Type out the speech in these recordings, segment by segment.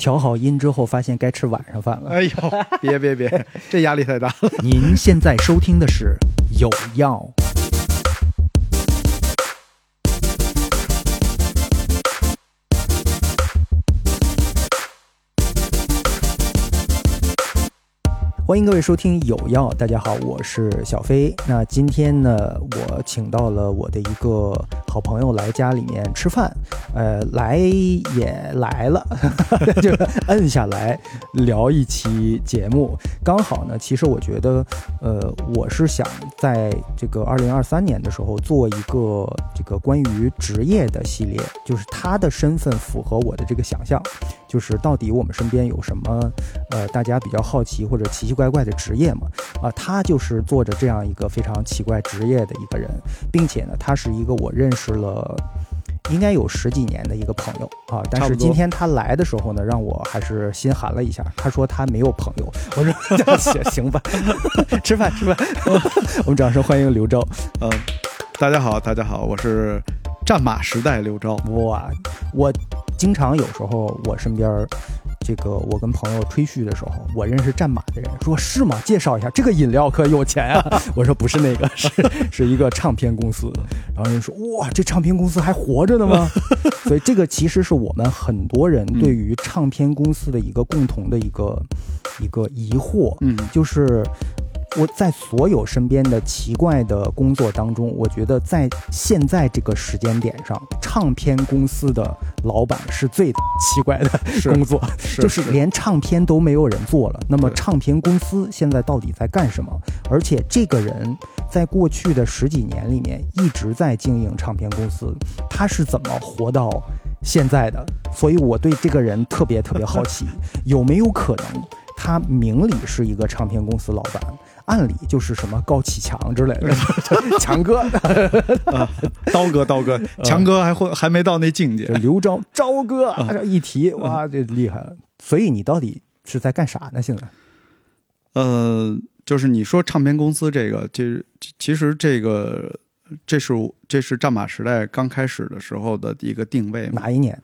调好音之后，发现该吃晚上饭了。哎呦，别别别，这压力太大了。您现在收听的是有药。欢迎各位收听有药，大家好，我是小飞。那今天呢，我请到了我的一个好朋友来家里面吃饭，呃，来也来了，就摁下来聊一期节目。刚好呢，其实我觉得，呃，我是想在这个二零二三年的时候做一个这个关于职业的系列，就是他的身份符合我的这个想象，就是到底我们身边有什么，呃，大家比较好奇或者奇奇怪怪的职业嘛？啊，他就是做着这样一个非常奇怪职业的一个人，并且呢，他是一个我认识了应该有十几年的一个朋友啊。但是今天他来的时候呢，让我还是心寒了一下。他说他没有朋友，我说 行行吧，吃 饭吃饭。我们掌声欢迎刘钊。嗯，大家好，大家好，我是战马时代刘钊。哇，我经常有时候我身边。这个我跟朋友吹嘘的时候，我认识战马的人说是吗？介绍一下，这个饮料可有钱啊！我说不是那个，是是一个唱片公司。然后人说哇，这唱片公司还活着呢吗？所以这个其实是我们很多人对于唱片公司的一个共同的一个一个疑惑，嗯，就是。我在所有身边的奇怪的工作当中，我觉得在现在这个时间点上，唱片公司的老板是最奇怪的工作，就是连唱片都没有人做了。那么唱片公司现在到底在干什么？而且这个人在过去的十几年里面一直在经营唱片公司，他是怎么活到现在的？所以我对这个人特别特别好奇，有没有可能他明里是一个唱片公司老板？暗里就是什么高启强之类的，强哥，刀哥，刀哥，强哥还会还没到那境界。刘钊，钊哥这一提哇，这厉害了。所以你到底是在干啥呢？现在？呃，就是你说唱片公司这个，其实其实这个这是这是战马时代刚开始的时候的一个定位。哪一年？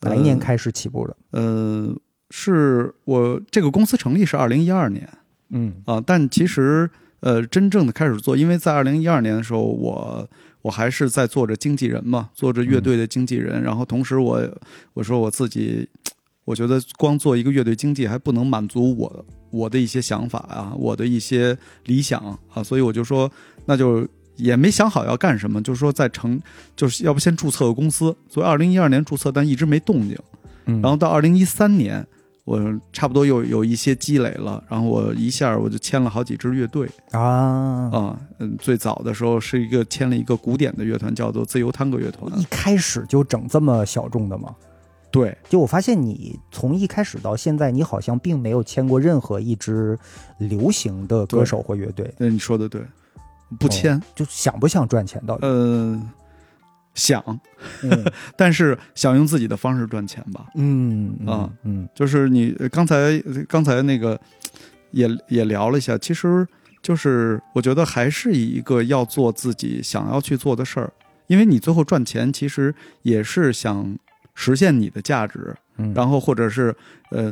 哪一年开始起步的？呃，是我这个公司成立是二零一二年。嗯啊，但其实呃，真正的开始做，因为在二零一二年的时候，我我还是在做着经纪人嘛，做着乐队的经纪人。然后同时，我我说我自己，我觉得光做一个乐队经济还不能满足我我的一些想法啊，我的一些理想啊，所以我就说，那就也没想好要干什么，就是说在成，就是要不先注册个公司。所以二零一二年注册，但一直没动静。然后到二零一三年。我差不多有有一些积累了，然后我一下我就签了好几支乐队啊啊，嗯，最早的时候是一个签了一个古典的乐团，叫做自由探戈乐团。一开始就整这么小众的吗？对，就我发现你从一开始到现在，你好像并没有签过任何一支流行的歌手或乐队。嗯，你说的对，不签就想不想赚钱到底？嗯。想，但是想用自己的方式赚钱吧。嗯啊嗯，就是你刚才刚才那个也也聊了一下，其实就是我觉得还是一个要做自己想要去做的事儿，因为你最后赚钱其实也是想实现你的价值。然后或者是呃，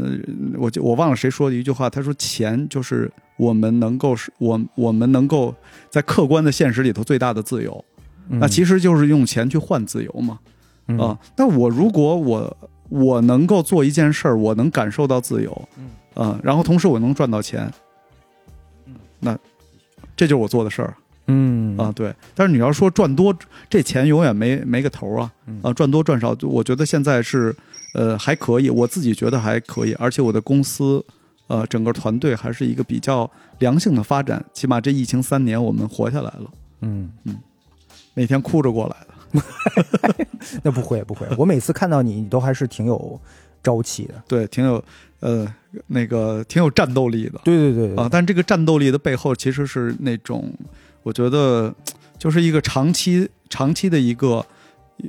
我就我忘了谁说的一句话，他说钱就是我们能够是我我们能够在客观的现实里头最大的自由。那其实就是用钱去换自由嘛，啊，那我如果我我能够做一件事儿，我能感受到自由，嗯，然后同时我能赚到钱，那这就是我做的事儿，嗯。啊对，但是你要说赚多，这钱永远没没个头啊，啊赚多赚少，我觉得现在是呃还可以，我自己觉得还可以，而且我的公司呃整个团队还是一个比较良性的发展，起码这疫情三年我们活下来了，嗯。嗯。每天哭着过来的，那不会不会，我每次看到你，你都还是挺有朝气的，对，挺有呃那个挺有战斗力的，对对对啊，但这个战斗力的背后其实是那种，我觉得就是一个长期长期的一个，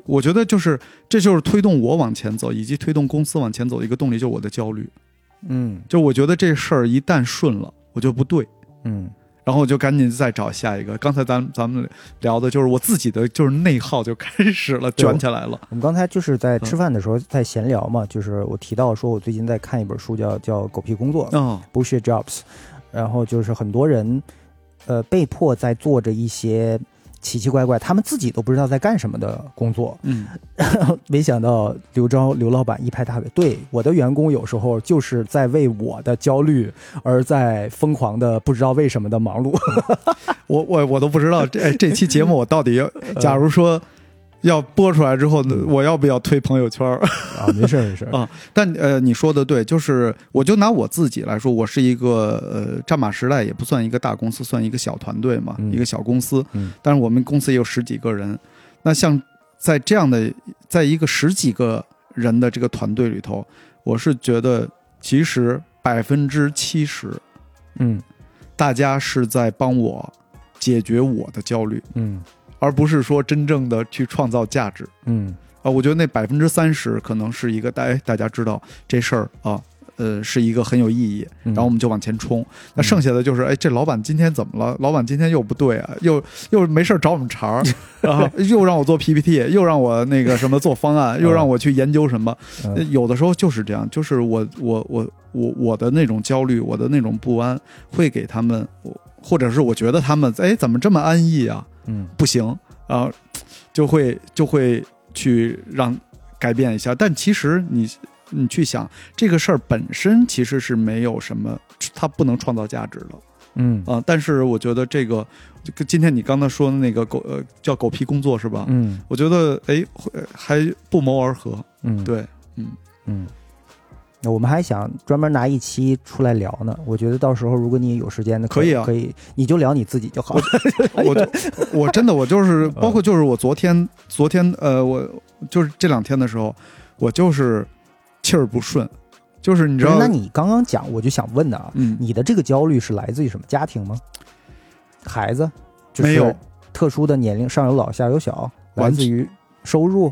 我觉得就是这就是推动我往前走，以及推动公司往前走的一个动力，就是我的焦虑，嗯，就我觉得这事儿一旦顺了，我就不对，嗯。然后我就赶紧再找下一个。刚才咱咱们聊的就是我自己的，就是内耗就开始了，卷起来了。我们刚才就是在吃饭的时候在闲聊嘛，就是我提到说我最近在看一本书叫叫《狗屁工作》嗯，（Bullshit Jobs），然后就是很多人呃被迫在做着一些奇奇怪怪，他们自己都不知道在干什么的工作。嗯，没想到刘钊刘老板一拍大腿，对我的员工有时候就是在为我的焦虑而在疯狂的不知道为什么的忙碌。我我我都不知道这这期节目我到底要，假如说要播出来之后，我要不要推朋友圈？啊，没事没事 啊但呃，你说的对，就是我就拿我自己来说，我是一个呃，战马时代也不算一个大公司，算一个小团队嘛，嗯一个小公司。嗯但是我们公司也有十几个人。那像在这样的，在一个十几个人的这个团队里头，我是觉得其实百分之七十，嗯大家是在帮我解决我的焦虑，嗯而不是说真正的去创造价值。嗯啊，我觉得那百分之三十可能是一个大哎大家知道这事儿啊，呃，是一个很有意义，嗯然后我们就往前冲。那剩下的就是，哎，这老板今天怎么了？老板今天又不对啊，又又没事儿找我们茬儿，然 后又让我做 PPT，又让我那个什么做方案，又让我去研究什么。有的时候就是这样，就是我我我我我的那种焦虑，我的那种不安，会给他们，我或者是我觉得他们，哎，怎么这么安逸啊？嗯不行啊，就会就会去让改变一下。但其实你你去想这个事儿本身其实是没有什么，它不能创造价值的嗯啊。但是我觉得这个，今天你刚才说的那个狗呃叫狗屁工作是吧？嗯我觉得哎会还不谋而合。嗯，对，嗯，嗯。那我们还想专门拿一期出来聊呢，我觉得到时候如果你有时间的，可以啊可以，你就聊你自己就好。我就我真的我就是包括就是我昨天昨天呃我就是这两天的时候，我就是气儿不顺，就是你知道那你刚刚讲，我就想问的啊，嗯你的这个焦虑是来自于什么家庭吗？孩子？就是没有特殊的年龄，上有老下有小，来自于收入，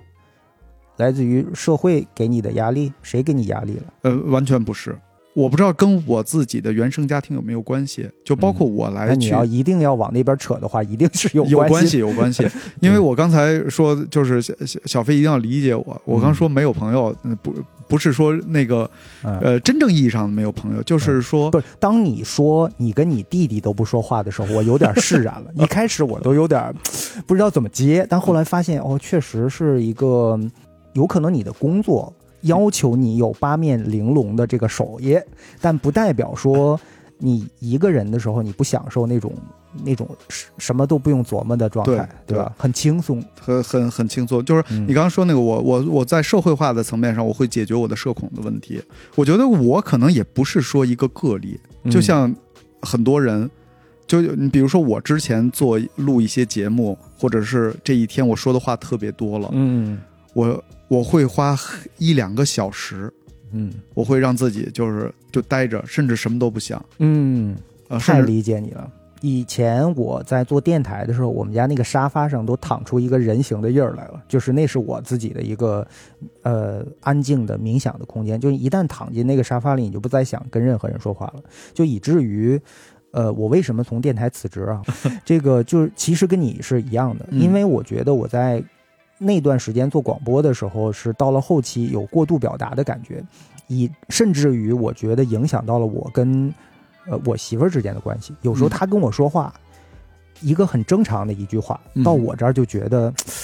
来自于社会给你的压力，谁给你压力了？呃，完全不是。我不知道跟我自己的原生家庭有没有关系，就包括我来你要一定要往那边扯的话，一定是有关有关系，有关系。因为嗯我刚才说，就是小小小飞一定要理解我。我刚说没有朋友，嗯不不是说那个嗯，呃真正意义上的没有朋友，就是说不是，当你说你跟你弟弟都不说话的时候，我有点释然了。一开始我都有点不知道怎么接，但后来发现哦，确实是一个有可能你的工作要求你有八面玲珑的这个手艺，但不代表说你一个人的时候你不享受那种那种什什么都不用琢磨的状态，对吧？很轻松。很很很轻松。就是嗯你刚刚说那个，我我我在社会化的层面上，我会解决我的社恐的问题。我觉得我可能也不是说一个个例，嗯就像很多人，就你比如说我之前做录一些节目，或者是这一天我说的话特别多了，嗯我我会花一两个小时，嗯我会让自己就是就待着，甚至什么都不想，嗯，呃，太理解你了。以前我在做电台的时候，我们家那个沙发上都躺出一个人形的印儿来了，就是那是我自己的一个呃安静的冥想的空间。就一旦躺进那个沙发里，你就不再想跟任何人说话了，就以至于。呃，我为什么从电台辞职啊？这个就是其实跟你是一样的，嗯因为我觉得我在那段时间做广播的时候，是到了后期有过度表达的感觉，以甚至于我觉得影响到了我跟呃我媳妇儿之间的关系。有时候嗯她跟我说话，一个很正常的一句话，嗯到我这儿就觉得。这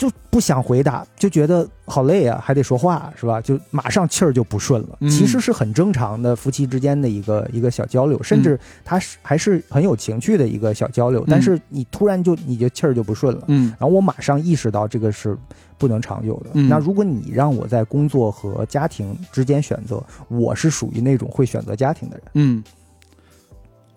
就不想回答，就觉得好累啊，还得说话，是吧？就马上气儿就不顺了。嗯其实是很正常的夫妻之间的一个一个小交流，甚至他是还是很有情趣的一个小交流。但是你突然就你就气儿就不顺了，嗯然后我马上意识到这个是不能长久的。嗯那如果你让我在工作和家庭之间选择，我是属于那种会选择家庭的人。嗯，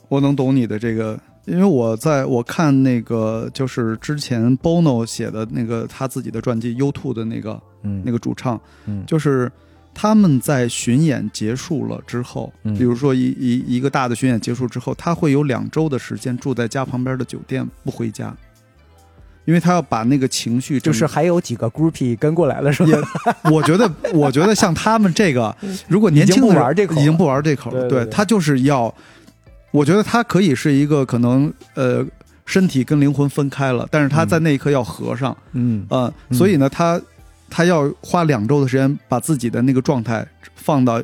我能懂你的这个，因为我在我看那个就是之前 Bono 写的那个他自己的传记 U2 的那个嗯。那个主唱，嗯。就是他们在巡演结束了之后，嗯。比如说一一一个大的巡演结束之后，他会有两周的时间住在家旁边的酒店不回家，因为他要把那个情绪就是还有几个 groupie 跟过来了，是吧？也，我觉得，我觉得像他们这个，如果年轻的人已经不玩这口了。已经不玩这口了，对。他就是要我觉得他可以是一个可能呃身体跟灵魂分开了，但是他在那一刻要合上，嗯呃，嗯所以呢，他他要花两周的时间把自己的那个状态放到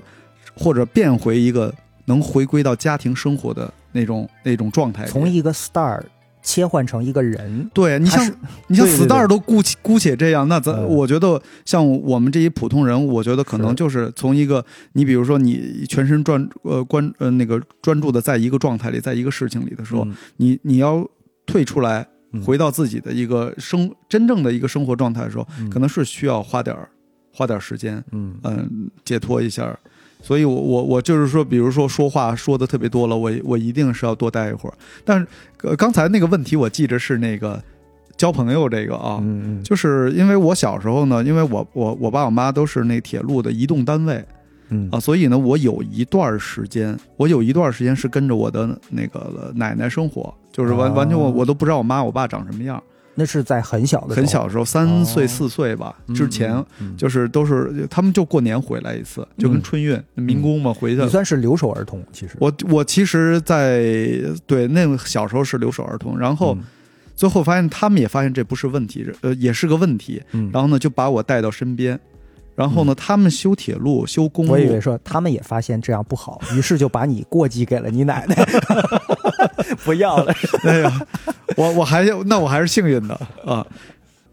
或者变回一个能回归到家庭生活的那种那种状态。从一个 star 切换成一个人，对你像你像对对 star 对。都姑且姑且这样，那咱、嗯。我觉得像我们这些普通人，我觉得可能就是从一个你比如说你全身专呃关呃那个专注的在一个状态里，在一个事情里的时候，嗯。你你要退出来嗯。回到自己的一个生真正的一个生活状态的时候，嗯。可能是需要花点儿花点儿时间，嗯。嗯，解脱一下。所以我，我我就是说，比如说说话说的特别多了，我我一定是要多待一会儿。但是，呃，刚才那个问题我记着是那个交朋友这个啊，嗯嗯。就是因为我小时候呢，因为我我我爸我妈都是那铁路的移动单位嗯。啊，所以呢，我有一段时间，我有一段时间是跟着我的那个奶奶生活，就是完哦。完全我我都不知道我妈我爸长什么样，那是在很小的时候。很小的时候三岁哦四岁吧嗯之前。就是都是他们就过年回来一次，就跟春运、民工嘛回去。你。算是留守儿童，其实。我我其实在，对那个小时候是留守儿童，然后嗯。最后发现他们也发现这不是问题，呃，也是个问题，嗯，然后呢就把我带到身边，然后呢他们修铁路修公路，我以为说他们也发现这样不好，于是就把你过继给了你奶奶，不要了。哎呀，我我还那我还是幸运的啊。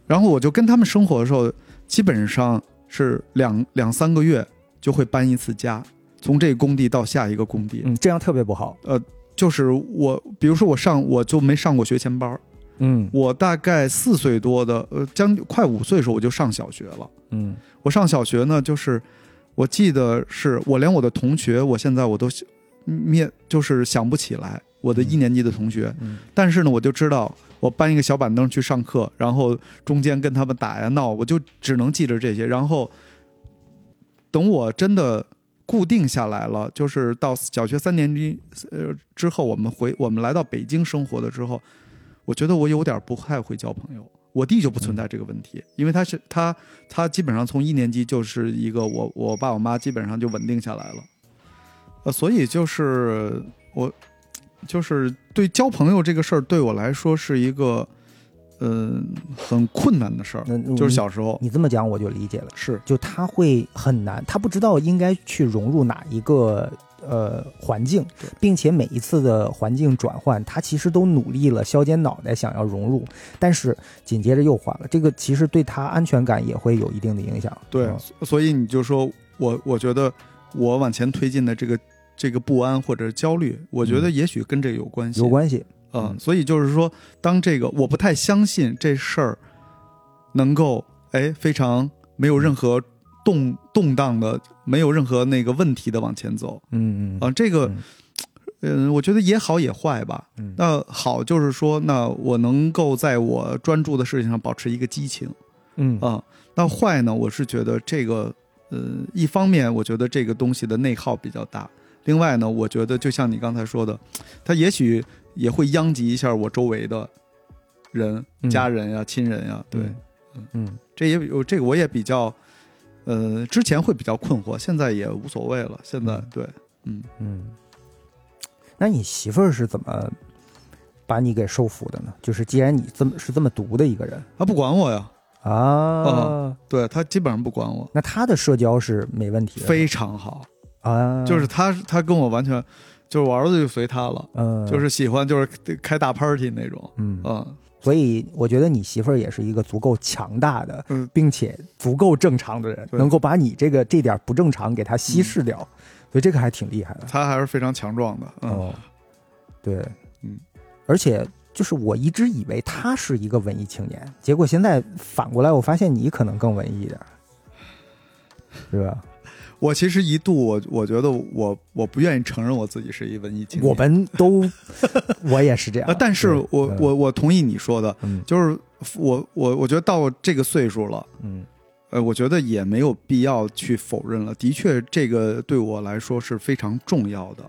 然后我就跟他们生活的时候，基本上是两两三个月就会搬一次家，从这个工地到下一个工地。嗯，这样特别不好。呃就是我，比如说我上我就没上过学前班儿，嗯我大概四岁多的，呃，将快五岁的时候我就上小学了。嗯我上小学呢，就是我记得是我连我的同学，我现在我都面就是想不起来我的一年级的同学，嗯但是呢，我就知道我搬一个小板凳去上课，然后中间跟他们打呀闹，我就只能记着这些。然后等我真的固定下来了，就是到小学三年级呃之后，我们回我们来到北京生活的之后，我觉得我有点不太会交朋友。我弟就不存在这个问题，因为他是他他基本上从一年级就是一个我我爸我妈基本上就稳定下来了，呃，所以就是我就是对交朋友这个事儿对我来说是一个嗯、很困难的事儿，就是小时候。你这么讲我就理解了，是。就他会很难，他不知道应该去融入哪一个呃环境，并且每一次的环境转换，他其实都努力了，削尖脑袋想要融入，但是紧接着又换了，这个其实对他安全感也会有一定的影响。对嗯，所以你就说我我觉得我往前推进的这个这个不安或者焦虑，我觉得也许跟这个有关系，有关系。啊、嗯。所以就是说，当这个我不太相信这事儿能够哎非常没有任何动动荡的，没有任何那个问题的往前走。嗯嗯啊、这个嗯。嗯、我觉得也好也坏吧。嗯。那好就是说，那我能够在我专注的事情上保持一个激情。嗯。啊、那坏呢，我是觉得这个呃，一方面我觉得这个东西的内耗比较大。另外呢，我觉得就像你刚才说的，它也许也会殃及一下我周围的人、嗯。家人呀、亲人呀。对，嗯。嗯。这也有这个我也比较，呃，之前会比较困惑，现在也无所谓了。现在、嗯。对，嗯，嗯，那你媳妇儿是怎么把你给收服的呢？就是既然你这么是这么毒的一个人。他不管我呀，啊，哦对他基本上不管我，那他的社交是没问题的，非常好。啊，就是他他跟我完全，就是我儿子就随他了，嗯，就是喜欢就是开大 party 那种，嗯，嗯所以我觉得你媳妇儿也是一个足够强大的，嗯，并且足够正常的人，能够把你这个这点不正常给他稀释掉，所以这个还挺厉害的。他还是非常强壮的，嗯。哦，对，嗯，而且就是我一直以为他是一个文艺青年，结果现在反过来，我发现你可能更文艺一点，是吧？我其实一度我我觉得我我不愿意承认我自己是一文艺青年，我们都，我也是这样。呃，，但是我嗯我我同意你说的，嗯。就是我我我觉得到这个岁数了，嗯。呃，我觉得也没有必要去否认了。的确，这个对我来说是非常重要的，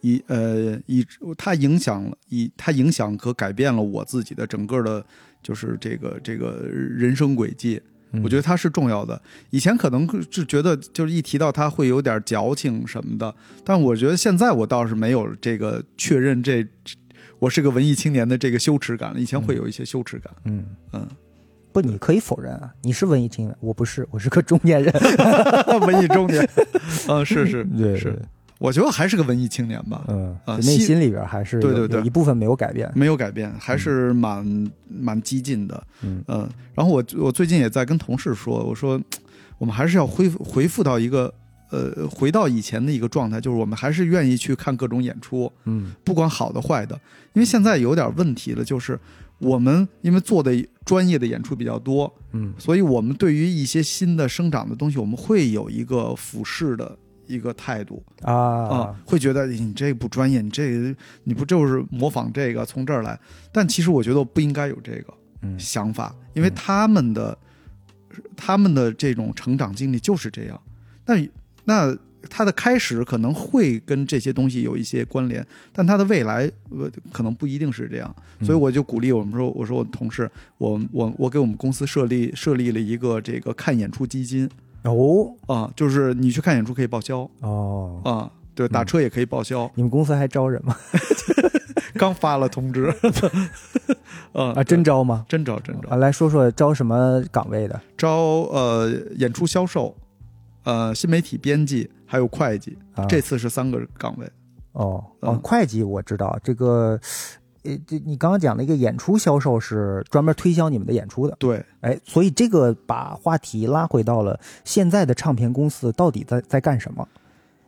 以呃以它影响了以它影响和改变了我自己的整个的，就是这个这个人生轨迹。嗯我觉得它是重要的。以前可能是觉得就是一提到它会有点矫情什么的，但我觉得现在我倒是没有这个确认这我是个文艺青年的这个羞耻感了。以前会有一些羞耻感，嗯嗯，不，你可以否认啊，你是文艺青年，我不是，我是个中年人。文艺中年，嗯，是是对是，我觉得还是个文艺青年吧，嗯，内心里边还是对对对。一部分没有改变。没有改变，还是蛮蛮激进的，嗯。嗯，然后我我最近也在跟同事说，我说我们还是要恢复回复到一个呃回到以前的一个状态，就是我们还是愿意去看各种演出，嗯。不管好的坏的，因为现在有点问题了，就是我们因为做的专业的演出比较多，嗯。所以我们对于一些新的生长的东西，我们会有一个俯视的一个态度啊、啊，会觉得你这不专业，你这你不就是模仿这个从这儿来？但其实我觉得我不应该有这个嗯想法，因为他们的、他们的这种成长经历就是这样。那那他的开始可能会跟这些东西有一些关联，但他的未来呃可能不一定是这样。所以我就鼓励我们说，我说我同事，我我我给我们公司设立设立了一个这个看演出基金哦啊，就是你去看演出可以报销哦，啊，对，打车也可以报销。你们公司还招人吗？刚发了通知，啊啊，真招吗？真招真招啊，来说说招什么岗位的招呃演出销售，呃新媒体编辑，还有会计，啊？这次是三个岗位。哦哦嗯，会计我知道这个。呃，这你刚刚讲的一个演出销售是专门推销你们的演出的，对，哎，所以这个把话题拉回到了现在的唱片公司到底在在干什么？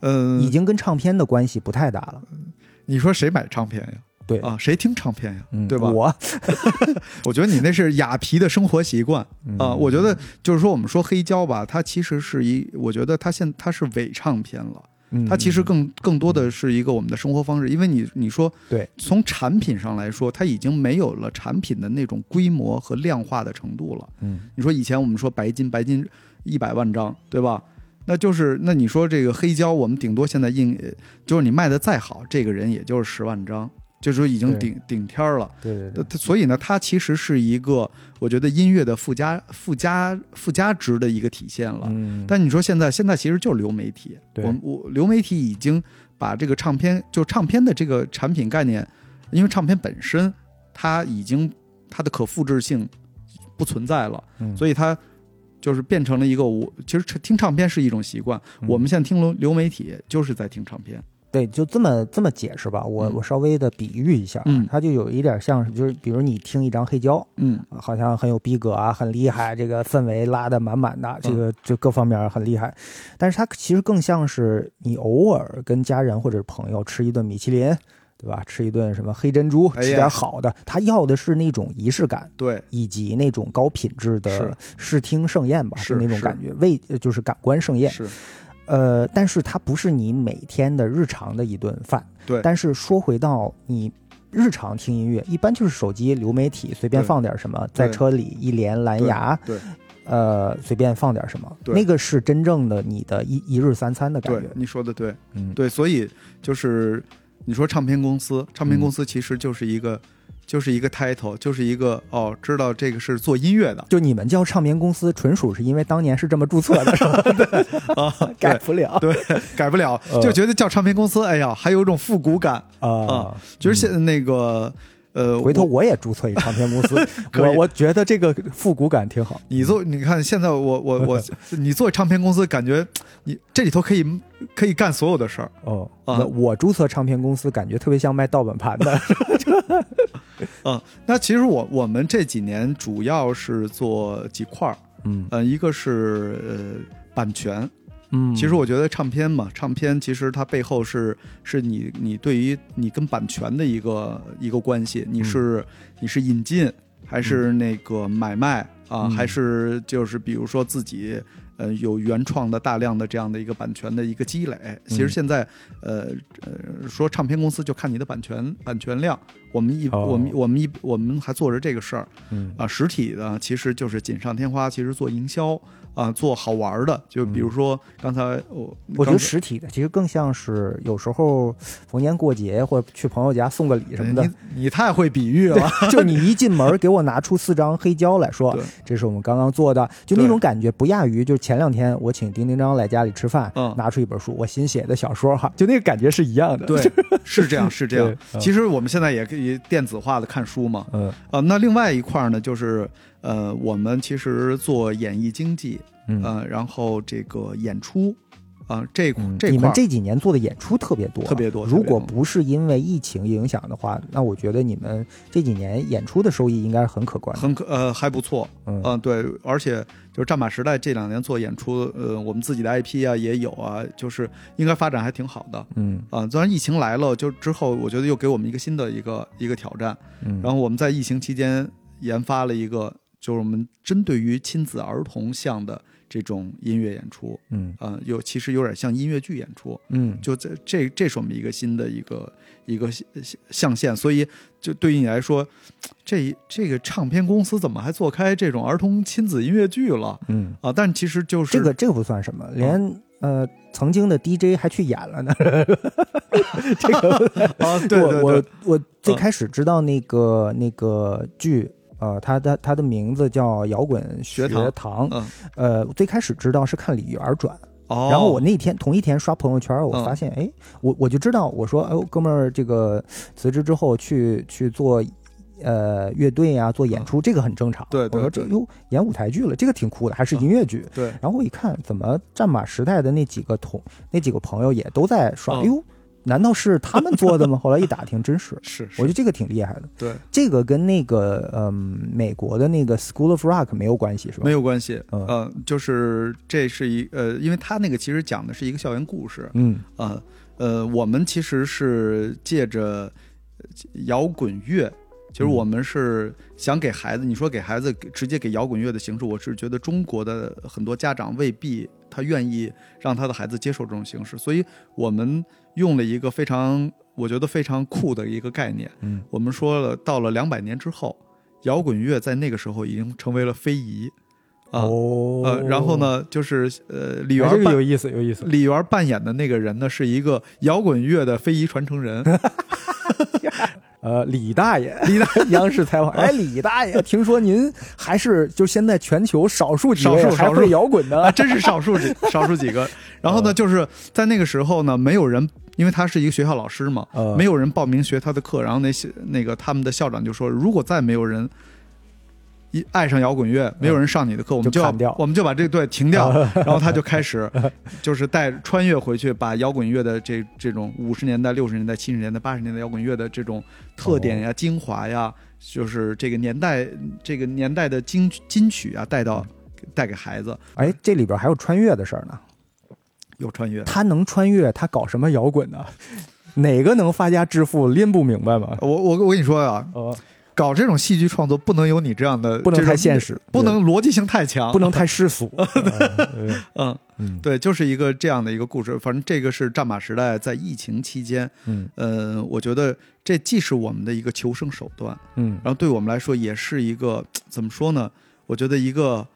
嗯、已经跟唱片的关系不太大了。你说谁买唱片呀？对啊，谁听唱片呀？嗯，对吧？我 我觉得你那是雅皮的生活习惯嗯啊。我觉得就是说，我们说黑胶吧，它其实是一，我觉得它现它是伪唱片了。嗯它其实更更多的是一个我们的生活方式，因为你你说对，从产品上来说，它已经没有了产品的那种规模和量化的程度了。嗯你说以前我们说白金，白金一百万张，对吧？那就是那你说这个黑胶，我们顶多现在印，呃就是你卖的再好，这个人也就是十万张，就是说已经顶顶天儿了。对所以呢，它其实是一个我觉得音乐的附加附加附加值的一个体现了。嗯，但你说现在现在其实就是流媒体，对。我我流媒体已经把这个唱片就唱片的这个产品概念，因为唱片本身它已经它的可复制性不存在了，嗯。所以它就是变成了一个我其实听唱片是一种习惯，嗯。我们现在听流流媒体就是在听唱片，对，就这么这么解释吧，我嗯我稍微的比喻一下，嗯它就有一点像是，就是比如你听一张黑胶，嗯啊好像很有逼格啊，很厉害，这个氛围拉得满满的，这嗯个就各方面很厉害。但是它其实更像是你偶尔跟家人或者朋友吃一顿米其林，对吧？吃一顿什么黑珍珠，吃点好的，他要的是那种仪式感。对，以及那种高品质的视听盛宴吧，是就那种感觉，味就是感官盛宴。是，呃，但是它不是你每天的日常的一顿饭。对但是说回到你日常听音乐，一般就是手机流媒体随便放点什么，在车里一连蓝牙，对呃，随便放点什么，对那个是真正的你的一一日三餐的感对觉，。你说的对。嗯，对，所以就是你说唱片公司，唱片公司其实就是一个，就是一个 title，就是一个哦，知道这个是做音乐的就你们叫唱片公司，纯属是因为当年是这么注册的，是吧？啊，改不了对，改不了，呃就觉得叫唱片公司，哎呀，还有一种复古感。啊。就是现在那个呃，回头我我也注册一唱片公司，我我觉得这个复古感挺好。你做，你看现在我我我，你做唱片公司，感觉你这里头可以可以干所有的事儿。哦，啊那我注册唱片公司，感觉特别像卖盗版盘的。嗯，那其实我我们这几年主要是做几块儿，嗯呃，一个是呃版权，嗯，其实我觉得唱片嘛，唱片其实它背后是是你你对于你跟版权的一个一个关系，你是、你是引进还是那个买卖啊，嗯。还是就是比如说自己呃有原创的大量的这样的一个版权的一个积累。其实现在呃呃说唱片公司就看你的版权版权量，我们一、哦。我们我们一我们还做着这个事儿。嗯。啊、实体的其实就是锦上添花，其实做营销啊、做好玩的，就比如说刚才我我觉得实体的其实更像是有时候逢年过节或者去朋友家送个礼什么的你，你太会比喻了。就你一进门给我拿出四张黑胶来说，这是我们刚刚做的，就那种感觉不亚于就是前两天我请丁丁张来家里吃饭，嗯拿出一本书，我新写的小说哈，就那个感觉是一样的。对，是这样，是这样。嗯其实我们现在也可以电子化的看书嘛。嗯呃，那另外一块呢，就是呃，我们其实做演艺经济，嗯呃，然后这个演出，啊、这这你们这几年做的演出特别多，特别多如果不是因为疫情影响的话，那我觉得你们这几年演出的收益应该是很可观的。很可呃还不错，嗯嗯、对，而且就是战马时代这两年做演出，呃，我们自己的 IP 啊也有啊，就是应该发展还挺好的。嗯啊、虽然疫情来了，就之后我觉得又给我们一个新的一个一个挑战。嗯，然后我们在疫情期间研发了一个，就是我们针对于亲子儿童向的这种音乐演出，嗯啊、有其实有点像音乐剧演出，嗯就这这这是我们一个新的一个一个象象限，所以就对于你来说，这这个唱片公司怎么还做开这种儿童亲子音乐剧了嗯，啊？但其实就是这个这个不算什么，连呃曾经的 DJ 还去演了呢。这个啊，对对我我，我最开始知道那个那个剧。呃，他的他的名字叫摇滚学学堂呃，最开始知道是看李园转，哦，然后我那天同一天刷朋友圈，我嗯发现，哎，我我就知道，我说，哎呦，哥们儿，这个辞职之后去去做，呃，乐队呀、做演出，这个很正常。嗯对对我说这哟，演舞台剧了，这个挺酷的，还是音乐剧。对，然后我一看，怎么战马时代的那几个同那几个朋友也都在刷？嗯哎呦，难道是他们做的吗？后来一打听，真是。是，我觉得这个挺厉害的，对，这个跟那个嗯、美国的那个 School of Rock 没有关系是吧？没有关系，嗯。呃，就是这是一呃，因为他那个其实讲的是一个校园故事，嗯。啊，呃，我们其实是借着摇滚乐，其实嗯。我们是想给孩子，你说给孩子直接给摇滚乐的形式，我是觉得中国的很多家长未必他愿意让他的孩子接受这种形式，所以我们用了一个非常我觉得非常酷的一个概念，嗯我们说了，到了两百年之后，摇滚乐在那个时候已经成为了非遗。啊，哦呃，然后？呢，就是呃，李哎元扮这个有意思，有意思。李元扮演的那个人呢，是一个摇滚乐的非遗传承人。呃，李大爷，李大央视采访，哎，李大爷，听说您还是就现在全球少数几位少数摇滚啊，的，真是少数几少数几个。然后呢，嗯就是在那个时候呢，没有人，因为他是一个学校老师嘛，呃没有人报名学他的课。然后那些那个他们的校长就说，如果再没有人一爱上摇滚乐，没有人上你的课，我们就我们就把这个队停掉。然后他就开始 就是带穿越回去，把摇滚乐的这这种五十年代、六十年代、七十年代、八十年代摇滚乐的这种特点呀、精华呀，就是这个年代这个年代的金金曲啊，带到带给孩子。哎，这里边还有穿越的事儿呢。有穿越。他能穿越，他搞什么摇滚呢？哪个能发家致富，拎不明白吗？我我我跟你说啊，呃，搞这种戏剧创作不能有你这样的，不能太现实，不能逻辑性太强，不能太世俗。嗯对，就是一个这样的一个故事。反正这个是战马时代在疫情期间，嗯呃，我觉得这既是我们的一个求生手段，嗯然后对我们来说也是一个 怎么说呢？我觉得一个，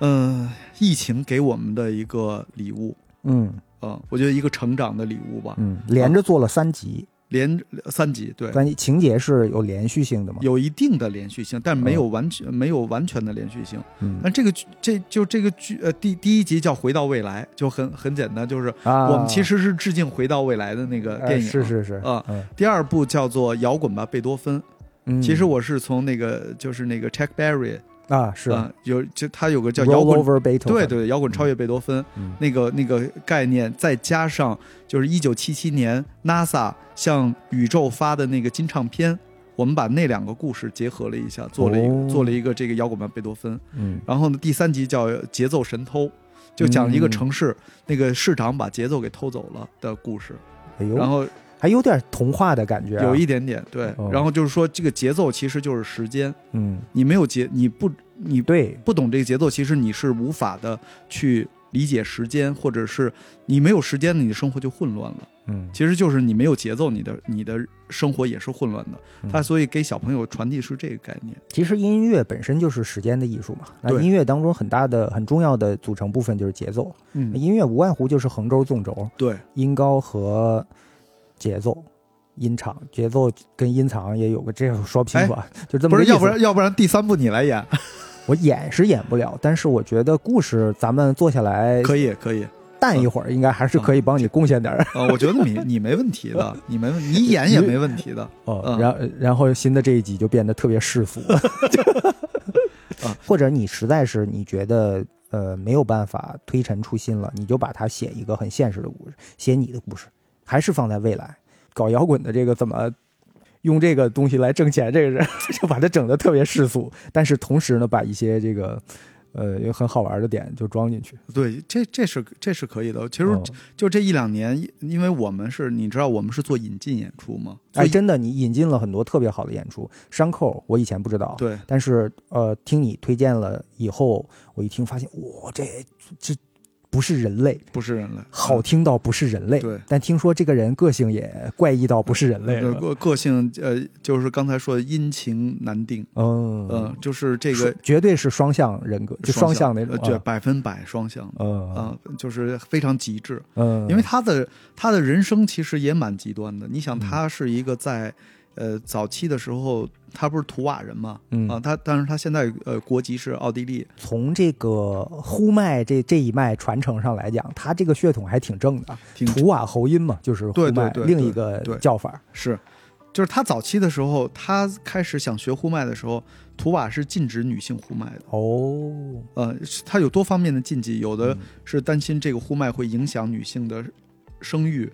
嗯、疫情给我们的一个礼物。嗯嗯，我觉得一个成长的礼物吧，嗯，连着做了三集，连三集，对，三集情节是有连续性的吗？有一定的连续性，但没有完全、没有完全的连续性。嗯那这个剧，这就这个剧，呃，第第一集叫《回到未来》，就很很简单，就是啊，我们其实是致敬《回到未来》的那个哎电影。是是是啊嗯第二部叫做《摇滚吧，贝多芬》。嗯，其实我是从那个就是那个 Chuck Berry 啊是。啊、有就他有个叫摇滚对对，摇滚超越贝多芬、嗯。那个那个概念，再加上就是一九七七年 NASA 向宇宙发的那个金唱片。我们把那两个故事结合了一下，做了一个、哦。做了一个这个摇滚版贝多芬，嗯。然后呢，第三集叫《节奏神偷》，就讲一个嗯。城市、那个市长把节奏给偷走了的故事。哎呦，然后还有点童话的感觉啊，有一点点对，哦然后就是说这个节奏其实就是时间，嗯你没有节，你不你对，不懂这个节奏，其实你是无法的去理解时间，或者是你没有时间，你的生活就混乱了。嗯，其实就是你没有节奏，你的你的生活也是混乱的。嗯他所以给小朋友传递是这个概念。其实音乐本身就是时间的艺术嘛。那音乐当中很大的、很重要的组成部分就是节奏。嗯，音乐无外乎就是横轴、纵轴、对，音高和节奏。音场、节奏跟音场也有个这个说不清楚啊，就这么不是，要不然要不然第三部你来演，我演是演不了，但是我觉得故事咱们坐下来可以可以。淡一会儿，应该还是可以帮你贡献点儿。呃，我觉得你 你没问题的，你没问，你演也没问题的。哦，嗯然后然后新的这一集就变得特别世俗，啊或者你实在是你觉得呃没有办法推陈出新了，你就把它写一个很现实的故事，写你的故事，还是放在未来。搞摇滚的这个怎么用这个东西来挣钱，这个人 就把它整的特别世俗，但是同时呢，把一些这个呃有很好玩的点就装进去。对，这这是这是可以的。其实哦就这一两年，因为我们是你知道我们是做引进演出吗，哎，真的，你引进了很多特别好的演出。山扣我以前不知道，对但是呃，听你推荐了以后，我一听发现，哇，这这不是人类，不是人类，好听到不是人类。对但听说这个人个性也怪异到不是人类。个个性呃，就是刚才说的阴晴难定，嗯嗯，就是这个绝对是双向人格，就双向那种呃。对，啊百分百双向嗯嗯啊，就是非常极致。嗯，因为他的他的人生其实也蛮极端的。你想，嗯他是一个在呃早期的时候，他不是图瓦人嘛，嗯啊，他但是他现在呃国籍是奥地利，从这个呼麦这这一脉传承上来讲，他这个血统还挺正的。挺图瓦侯音嘛，就是呼对对麦对另一个叫法。是，就是他早期的时候，他开始想学呼麦的时候，图瓦是禁止女性呼麦的。哦，呃，他有多方面的禁忌，有的嗯是担心这个呼麦会影响女性的生育，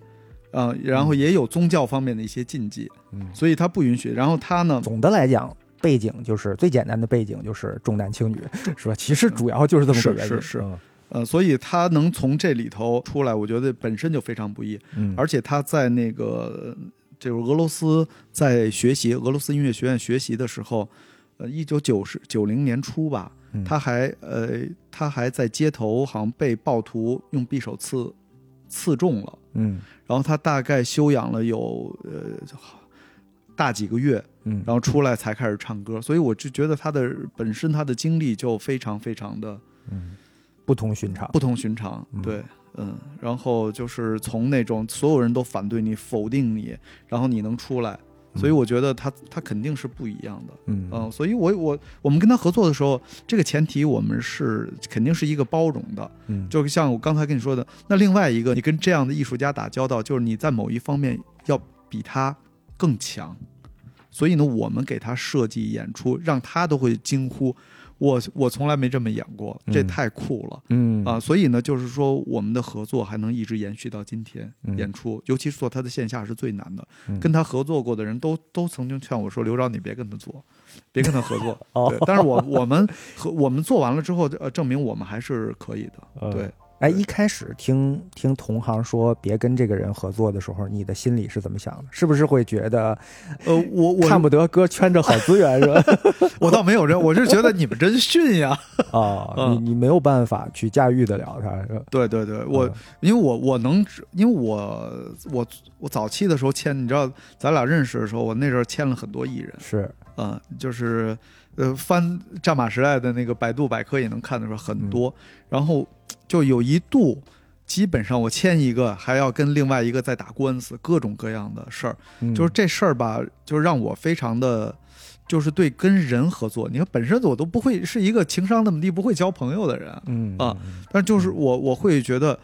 呃，然后也有宗教方面的一些禁忌，嗯所以他不允许。然后他呢，总的来讲，背景就是最简单的背景就是重男轻女，是吧？其实主要就是这么个原因。是是是嗯呃，所以他能从这里头出来，我觉得本身就非常不易。嗯，而且他在那个就是俄罗斯在学习俄罗斯音乐学院学习的时候，呃，一九九十九零年初吧，嗯他还呃他还在街头好像被暴徒用匕首刺刺中了，嗯。然后他大概休养了有呃大几个月，嗯，然后出来才开始唱歌，所以我就觉得他的本身他的经历就非常非常的嗯不同寻常。不同寻常嗯，对，嗯，然后就是从那种所有人都反对你、否定你，然后你能出来，所以我觉得他他肯定是不一样的，嗯。嗯，所以我我我们跟他合作的时候，这个前提我们是肯定是一个包容的，嗯。就像我刚才跟你说的，那另外一个，你跟这样的艺术家打交道，就是你在某一方面要比他更强，所以呢，我们给他设计演出，让他都会惊呼。我我从来没这么演过，这嗯太酷了。嗯啊，所以呢，就是说我们的合作还能一直延续到今天。嗯演出，尤其是做他的线下是最难的。嗯跟他合作过的人都都曾经劝我说：“刘钊，你别跟他做，别跟他合作。哦对，但是我我们和我们做完了之后，呃，证明我们还是可以的。呃对，哎，一开始听听同行说别跟这个人合作的时候，你的心里是怎么想的？是不是会觉得呃，我我看不得哥圈着好资源是吧？我倒没有这，我是觉得你们真逊呀。啊，嗯你你没有办法去驾驭得了他，是吧？对对对，我、嗯因为我我能，因为我我我早期的时候签，你知道，咱俩认识的时候，我那时候签了很多艺人。是，嗯，就是呃，翻战马时代的那个百度百科也能看得出来很多，然后就有一度。基本上我签一个还要跟另外一个在打官司，各种各样的事儿，嗯。就是这事儿吧，就让我非常的，就是对跟人合作，你看本身我都不会是一个情商那么低，不会交朋友的人，嗯啊，但就是我我会觉得，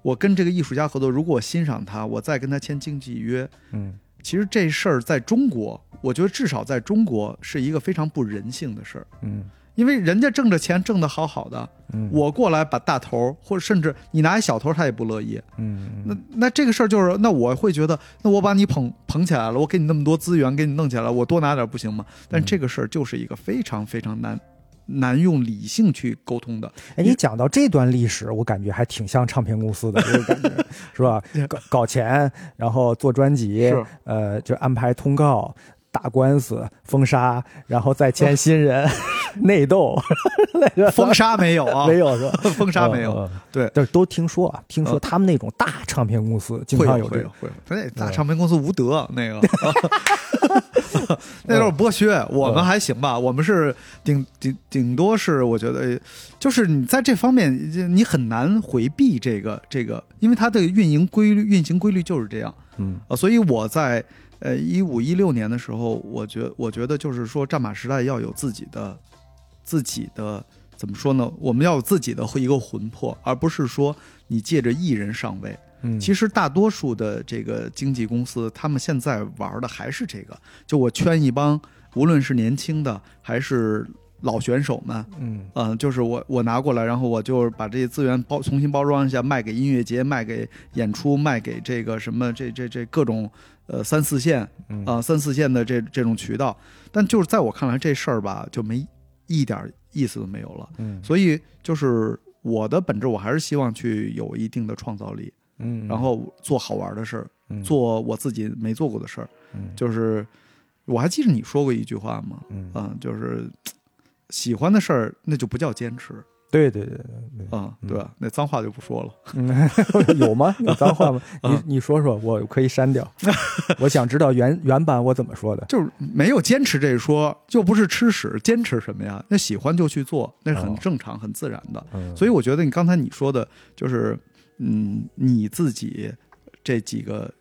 我跟这个艺术家合作，如果我欣赏他，我再跟他签经纪约，嗯。其实这事儿在中国，我觉得至少在中国是一个非常不人性的事儿，嗯因为人家挣着钱挣得好好的，嗯，我过来把大头儿或者甚至你拿一小头他也不乐意，嗯那那这个事儿就是，那我会觉得，那我把你捧捧起来了，我给你那么多资源，给你弄起来了，我多拿点不行吗？但嗯。这个事儿就是一个非常非常难难用理性去沟通的，哎，你讲到这段历史，我感觉还挺像唱片公司的这个 感觉，是吧？搞 搞钱，然后做专辑，呃，就安排通告，打官司、封杀，然后再签新人、内斗，封杀没有啊？没有是吧？封杀没有，对。但是都听说啊，听说嗯。他们那种大唱片公司经会常有会有会有，对，大唱片公司无德那个，那都是剥削。我们还行吧，我们是顶顶顶多是我觉得，就是你在这方面你很难回避这个这个，因为它的运营规律运行规律就是这样。嗯。啊。所以我在呃一五一六年的时候，我觉我觉得就是说战马时代要有自己的自己的。怎么说呢？我们要有自己的一个魂魄，而不是说你借着艺人上位。嗯，其实大多数的这个经纪公司，他们现在玩的还是这个，就我圈一帮，无论是年轻的还是老选手们，嗯嗯、就是我我拿过来，然后我就把这些资源包重新包装一下，卖给音乐节，卖给演出，卖给这个什么这这这各种呃三四线嗯啊、三四线的这这种渠道，但就是在我看来这事儿吧，就没一点意思都没有了。嗯所以就是我的本质，我还是希望去有一定的创造力。嗯，然后做好玩的事儿，嗯做我自己没做过的事儿。嗯就是我还记得你说过一句话嘛，嗯嗯，就是 喜欢的事儿那就不叫坚持对对对对对，啊，对吧？那脏话就不说了。嗯，有吗？有脏话吗？你啊你说说，我可以删掉。我想知道原原版我怎么说的。就是没有坚持这一说，就不是吃屎。坚持什么呀？那喜欢就去做，那是很哦正常、很自然的。嗯，所以我觉得你刚才你说的，就是嗯，你自己这几个，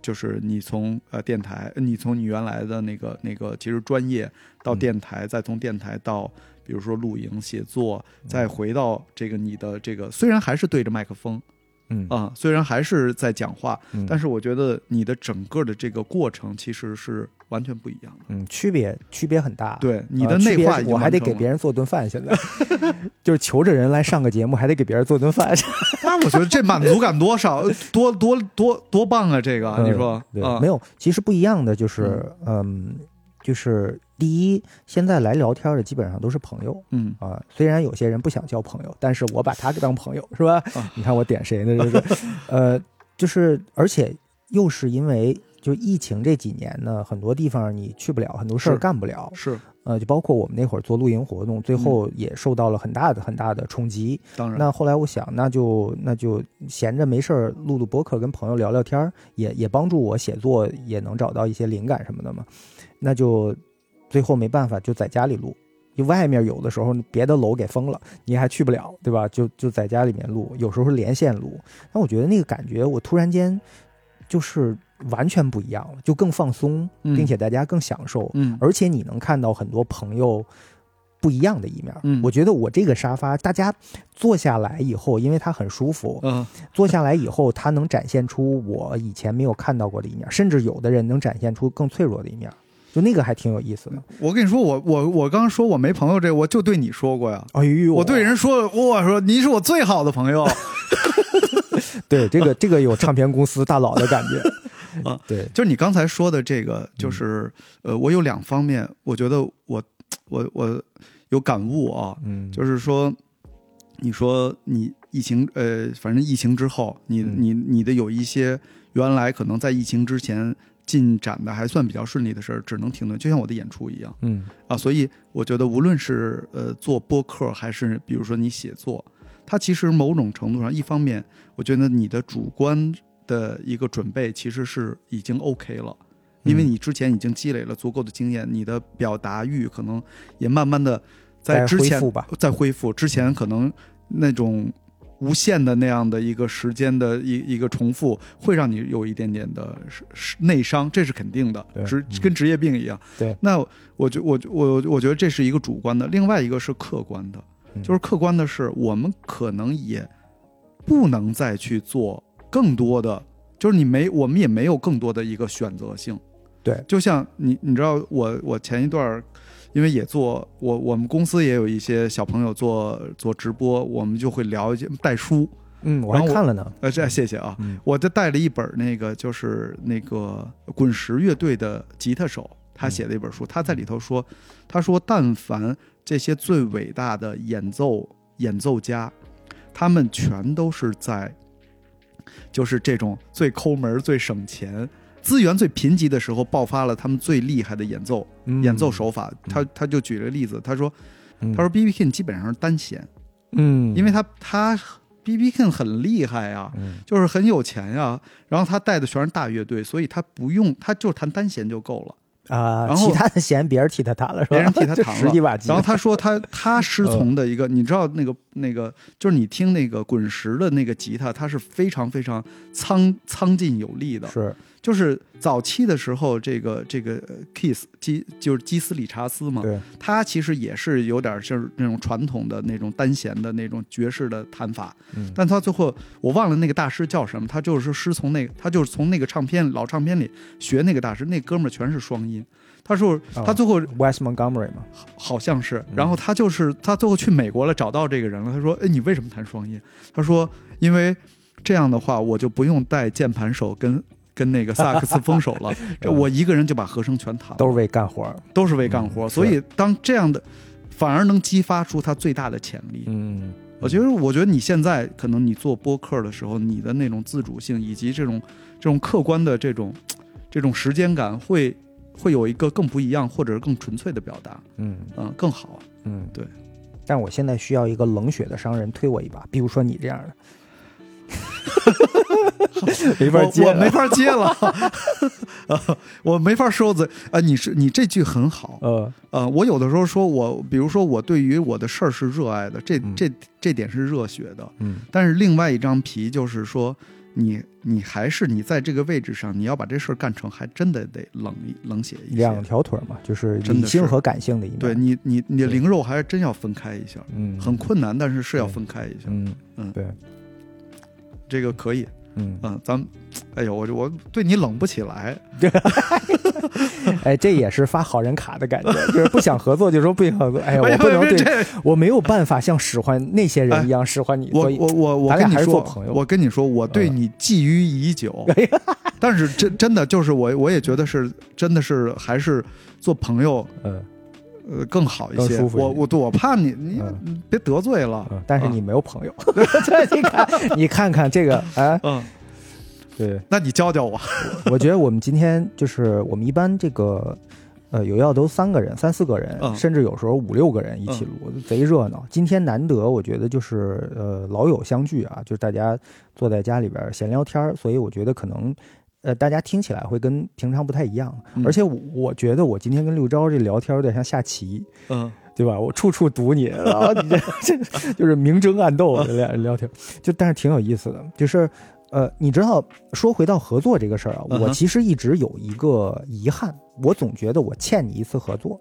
就是你从呃电台，你从你原来的那个那个其实专业到嗯电台，再从电台到比如说露营、写作，再回到这个你的这个，虽然还是对着麦克风嗯啊、虽然还是在讲话，嗯但是我觉得你的整个的这个过程其实是完全不一样的。嗯，区别区别很大。对你的内化我还得给别人做顿饭，现在 就是求着人来上个节目，还得给别人做顿饭。那我觉得这满足感多少，多多多多棒啊！这个你说对，啊，没有，其实不一样的就是，嗯，就是第一，现在来聊天的基本上都是朋友嗯啊。虽然有些人不想交朋友，但是我把他当朋友，是吧？啊你看我点谁呢？就是，呃，就是而且又是因为就疫情这几年呢，很多地方你去不了，很多事儿干不了。是呃，就包括我们那会儿做露营活动，最后也受到了很大的很大的冲击。当然那后来我想，那就那就闲着没事儿录录播客，跟朋友聊聊天儿，也也帮助我写作，也能找到一些灵感什么的嘛。那就最后没办法，就在家里录。就外面有的时候别的楼给封了，你还去不了，对吧？就就在家里面录，有时候连线录。那我觉得那个感觉，我突然间就是完全不一样了，就更放松，嗯并且大家更享受。嗯而且你能看到很多朋友不一样的一面。嗯我觉得我这个沙发，大家坐下来以后，因为它很舒服，嗯坐下来以后，它能展现出我以前没有看到过的一面，甚至有的人能展现出更脆弱的一面，就那个还挺有意思的。我跟你说，我我我刚刚说我没朋友这，我就对你说过呀。哎呦，我对人说，我说你是我最好的朋友。对这个 这个有唱片公司大佬的感觉 啊。对，就是你刚才说的这个，就是呃，我有两方面，我觉得我我我有感悟啊，嗯，就是说，你说你疫情呃，反正疫情之后，你嗯你你的有一些原来可能在疫情之前进展的还算比较顺利的事儿，只能停顿，就像我的演出一样嗯啊。所以我觉得，无论是呃做播客，还是比如说你写作，它其实某种程度上，一方面，我觉得你的主观的一个准备其实是已经 OK 了。因为嗯你之前已经积累了足够的经验，你的表达欲可能也慢慢的在之前恢复吧，再恢复之前，可能那种无限的那样的一个时间的一一个重复，会让你有一点点的内伤，这是肯定的对，职嗯跟职业病一样。对，那我觉我我我觉得这是一个主观的，另外一个是客观的，嗯就是客观的是我们可能也不能再去做更多的，就是你没我们也没有更多的一个选择性。对，就像你你知道我我前一段儿，因为也做我我们公司也有一些小朋友做做直播，我们就会聊一些带书，嗯，我还看了呢，呃，这谢谢啊，嗯我就带了一本那个就是那个滚石乐队的吉他手他写的一本书，他在里头说，他说但凡这些最伟大的演奏演奏家，他们全都是在就是这种最抠门、最省钱。资源最贫瘠的时候爆发了他们最厉害的演奏、嗯。演奏手法。他他就举了个例子，他说嗯。他说 B B King 基本上是单弦，嗯，因为他他 B B King 很厉害呀、嗯。就是很有钱呀、然后他带的全是大乐队，所以他不用他就弹单弦就够了。啊，然后其他的弦别人替他弹了是吧？别人替他弹了。然后他说他 他师从的一个，你知道那个那个，就是你听那个滚石的那个吉他，它是非常非常苍苍劲有力的。是就是早期的时候，这个这个呃 Kiss 基就是基斯理查斯嘛，他其实也是有点就是那种传统的那种单弦的那种爵士的弹法，嗯但他最后我忘了那个大师叫什么，他就是师从那个，他就是从那个唱片老唱片里学那个大师，那哥们儿全是双音。他说哦他最后 West Montgomery 嘛，好像是，嗯然后他就是他最后去美国了，找到这个人了。他说：“哎，你为什么弹双音？”他说：“因为这样的话，我就不用带键盘手跟跟那个萨克斯分手了，这我一个人就把和声全弹了，都是为干活。都是为干活。嗯所以当这样的，反而能激发出他最大的潜力。嗯，我觉得，我觉得你现在可能你做播客的时候，你的那种自主性以及这种这种客观的这种这种时间感会。会有一个更不一样，或者是更纯粹的表达，嗯嗯，更好。嗯，对。但我现在需要一个冷血的商人推我一把，比如说你这样的。没法接我，我没法接了，啊我没法说嘴啊！你是你这句很好，呃，呃，我有的时候说我，比如说我对于我的事儿是热爱的，这嗯这这点是热血的，嗯但是另外一张皮就是说，你你还是你在这个位置上，你要把这事儿干成，还真的得冷一冷血一两。条腿嘛，就是理性和感性的一面。对，你你你的灵肉还是真要分开一下，嗯，很困难，但是是要分开一下。嗯嗯对，这个可以，嗯，嗯，咱们，哎呦，我就我对你冷不起来 哎，这也是发好人卡的感觉，就是不想合作就说不想合作。哎呀，我不能对，这我没有办法像使唤那些人一样使唤你，我我我跟你说做朋友我跟你说，我对嗯你觊觎已久，但是真真的就是我我也觉得是真的是还是做朋友嗯呃更好一些。更舒服一我我我怕你你别得罪了，嗯，但是你没有朋友，对你看 你看看这个，哎，嗯，对，那你教教我。我觉得我们今天就是我们一般这个。呃，有要都三个人、三四个人，嗯。甚至有时候五六个人一起录，贼热闹。今天难得，我觉得就是呃老友相聚啊，就是大家坐在家里边闲聊天儿，所以我觉得可能呃大家听起来会跟平常不太一样。嗯而且我我觉得我今天跟六招这聊天有点像下棋，嗯对吧？我处处堵你，然后你这 这就是明争暗斗这俩人聊天，就但是挺有意思的。就是呃，你知道，说回到合作这个事儿啊，我其实一直有一个遗憾，我总觉得我欠你一次合作。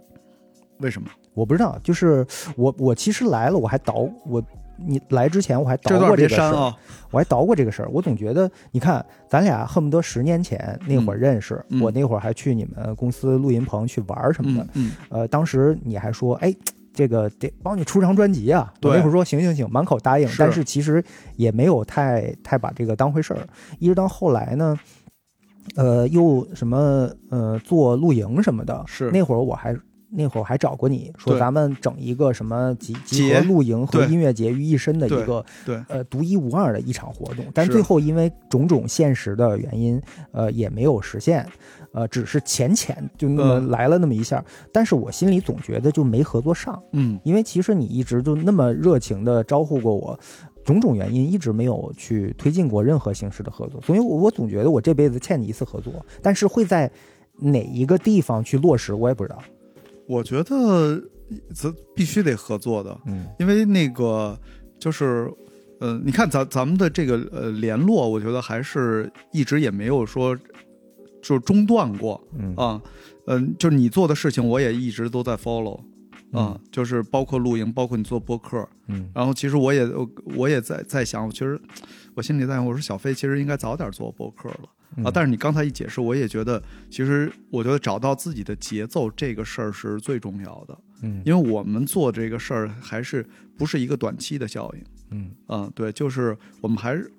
为什么？我不知道，就是我我其实来了，我还捣我。你来之前我还捣这段过这个事儿。我还捣过这个事儿。我总觉得，你看，咱俩恨不得十年前那会儿认识，嗯我那会儿还去你们公司录音棚去玩儿什么的嗯。嗯呃，当时你还说，哎，这个得帮你出张专辑啊。我那会儿说行行行，满口答应，是但是其实也没有太太把这个当回事儿。一直到后来呢，呃，又什么呃做露营什么的，是那会儿我还。那会儿还找过你说，咱们整一个什么集集合露营和音乐节于一身的一个对，呃独一无二的一场活动，但最后因为种种现实的原因，呃也没有实现，呃只是浅浅就那么嗯。来了那么一下，但是我心里总觉得就没合作上，嗯。因为其实你一直就那么热情的招呼过我。种种原因一直没有去推进过任何形式的合作，所以我我总觉得我这辈子欠你一次合作，但是会在哪一个地方去落实，我也不知道。我觉得咱必须得合作的，嗯。因为那个就是，呃，你看咱咱们的这个呃联络，我觉得还是一直也没有说就是中断过。嗯。啊，嗯、就是你做的事情，我也一直都在 follow 啊，嗯就是包括露营，包括你做播客，嗯。然后其实我也我我也在在想，其实我心里在想，我说小飞其实应该早点做播客了。嗯。啊，但是你刚才一解释，我也觉得，其实我觉得找到自己的节奏这个事儿是最重要的，嗯。因为我们做这个事儿还是不是一个短期的效应，嗯。啊，对，就是我们还是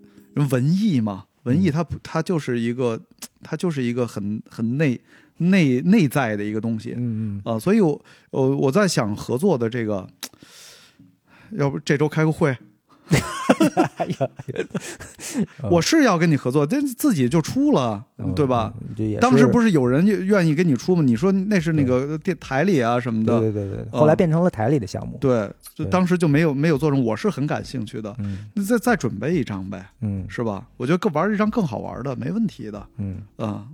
文艺嘛，文艺它不它就是一个，它就是一个很很内内内在的一个东西嗯嗯。啊，所以我我我在想合作的这个，要不这周开个会，我是要跟你合作，但自己就出了，对吧？嗯？当时不是是有人愿意跟你出吗？你说那是那个电台里啊什么的，对对对对，后来变成了台里的项目。对，就当时就没有没有做成，我是很感兴趣的。嗯那再再准备一张呗，嗯是吧？我觉得更玩一张更好玩的，没问题的。嗯，嗯，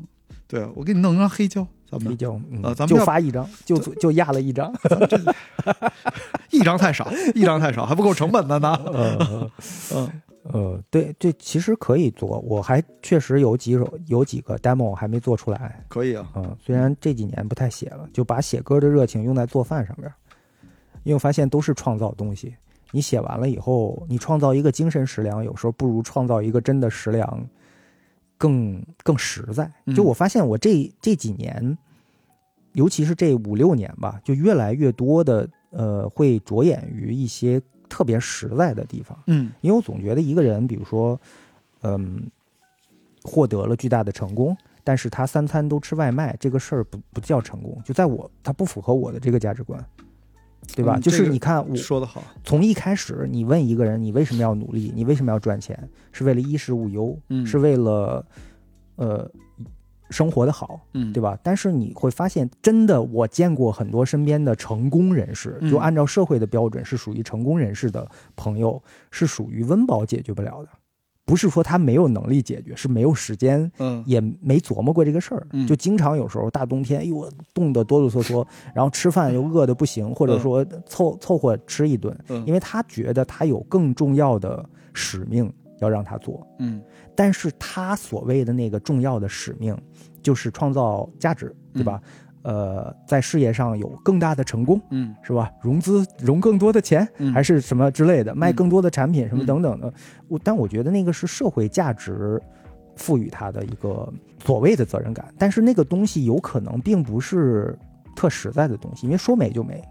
对，我给你弄一张黑胶，咱们黑胶，嗯就呃咱们就发一张，就就压了一张。一张太少，一张太少，还不够成本的呢。嗯嗯 呃，对对，其实可以做，我还确实有几首有几个 demo 还没做出来。可以啊，嗯，虽然这几年不太写了，就把写歌的热情用在做饭上边，因为我发现都是创造东西。你写完了以后，你创造一个精神食粮，有时候不如创造一个真的食粮更更实在。就我发现，我这这几年，尤其是这五六年吧，就越来越多的呃，会着眼于一些特别实在的地方。嗯因为我总觉得一个人，比如说，嗯，获得了巨大的成功，但是他三餐都吃外卖，这个事儿不不叫成功，就在我他不符合我的这个价值观，对吧？就是你看，我说的好，从一开始，你问一个人，你为什么要努力？你为什么要赚钱？是为了衣食无忧，嗯是为了呃生活的好，嗯，对吧？但是你会发现，真的，我见过很多身边的成功人士，嗯就按照社会的标准是属于成功人士的朋友，是属于温饱解决不了的，不是说他没有能力解决，是没有时间，嗯。也没琢磨过这个事儿。嗯，就经常有时候大冬天，哎呦，冻得哆哆嗦嗦，然后吃饭又饿得不行，或者说凑凑合吃一顿，嗯。因为他觉得他有更重要的使命要让他做。嗯。但是他所谓的那个重要的使命，就是创造价值，对吧？呃，在事业上有更大的成功，嗯是吧？融资融更多的钱，嗯还是什么之类的，卖更多的产品，什么嗯等等的。我但我觉得那个是社会价值赋予他的一个所谓的责任感，但是那个东西有可能并不是特实在的东西，因为说没就没。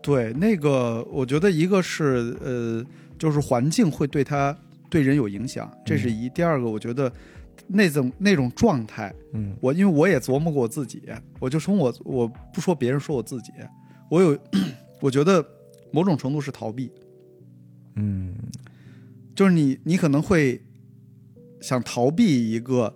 对，那个我觉得一个是呃，就是环境会对他对人有影响，这是一。第二个，我觉得那种那种状态，嗯。我因为我也琢磨过我自己，我就从我我不说别人，说我自己，我有，我觉得某种程度是逃避，嗯。就是你你可能会想逃避一个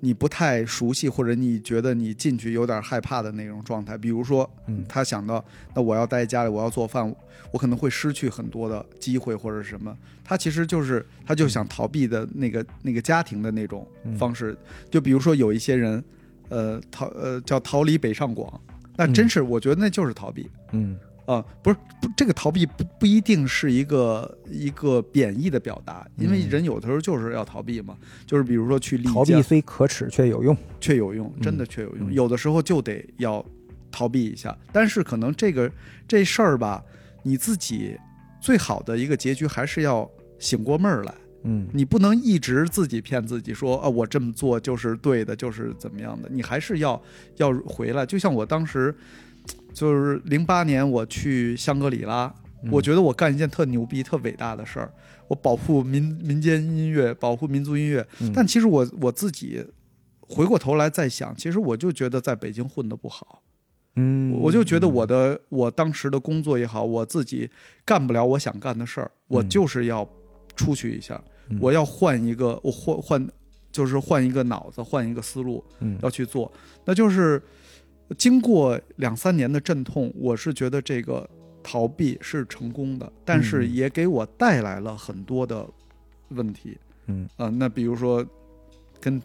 你不太熟悉或者你觉得你进去有点害怕的那种状态，比如说嗯。他想到，那我要待在家里，我要做饭，我可能会失去很多的机会或者什么。他其实就是他就想逃避的那个那个家庭的那种嗯方式。就比如说有一些人，呃，逃呃叫逃离北上广，那真是我觉得那就是逃避。嗯啊、不是不这个逃避不不一定是一个一个贬义的表达，因为嗯人有的时候就是要逃避嘛，就是比如说去丽逃避虽可耻却有用。却有用，真的嗯却有用。嗯有的时候就得要逃避一下，但是可能这个这事儿吧，你自己最好的一个结局还是要醒过闷儿来。嗯你不能一直自己骗自己说啊，我这么做就是对的，就是怎么样的。你还是要要回来。就像我当时，就是零八年我去香格里拉，嗯。我觉得我干一件特牛逼、特伟大的事儿，我保护民民间音乐，保护民族音乐。嗯。但其实我我自己回过头来再想，其实我就觉得在北京混的不好，嗯，我就觉得我的我当时的工作也好，我自己干不了我想干的事儿，我嗯就是要出去一下，嗯。我要换一个，我换换就是换一个脑子，换一个思路嗯。要去做，那就是经过两三年的阵痛，我是觉得这个逃避是成功的，但是嗯也给我带来了很多的问题。嗯啊、那比如说跟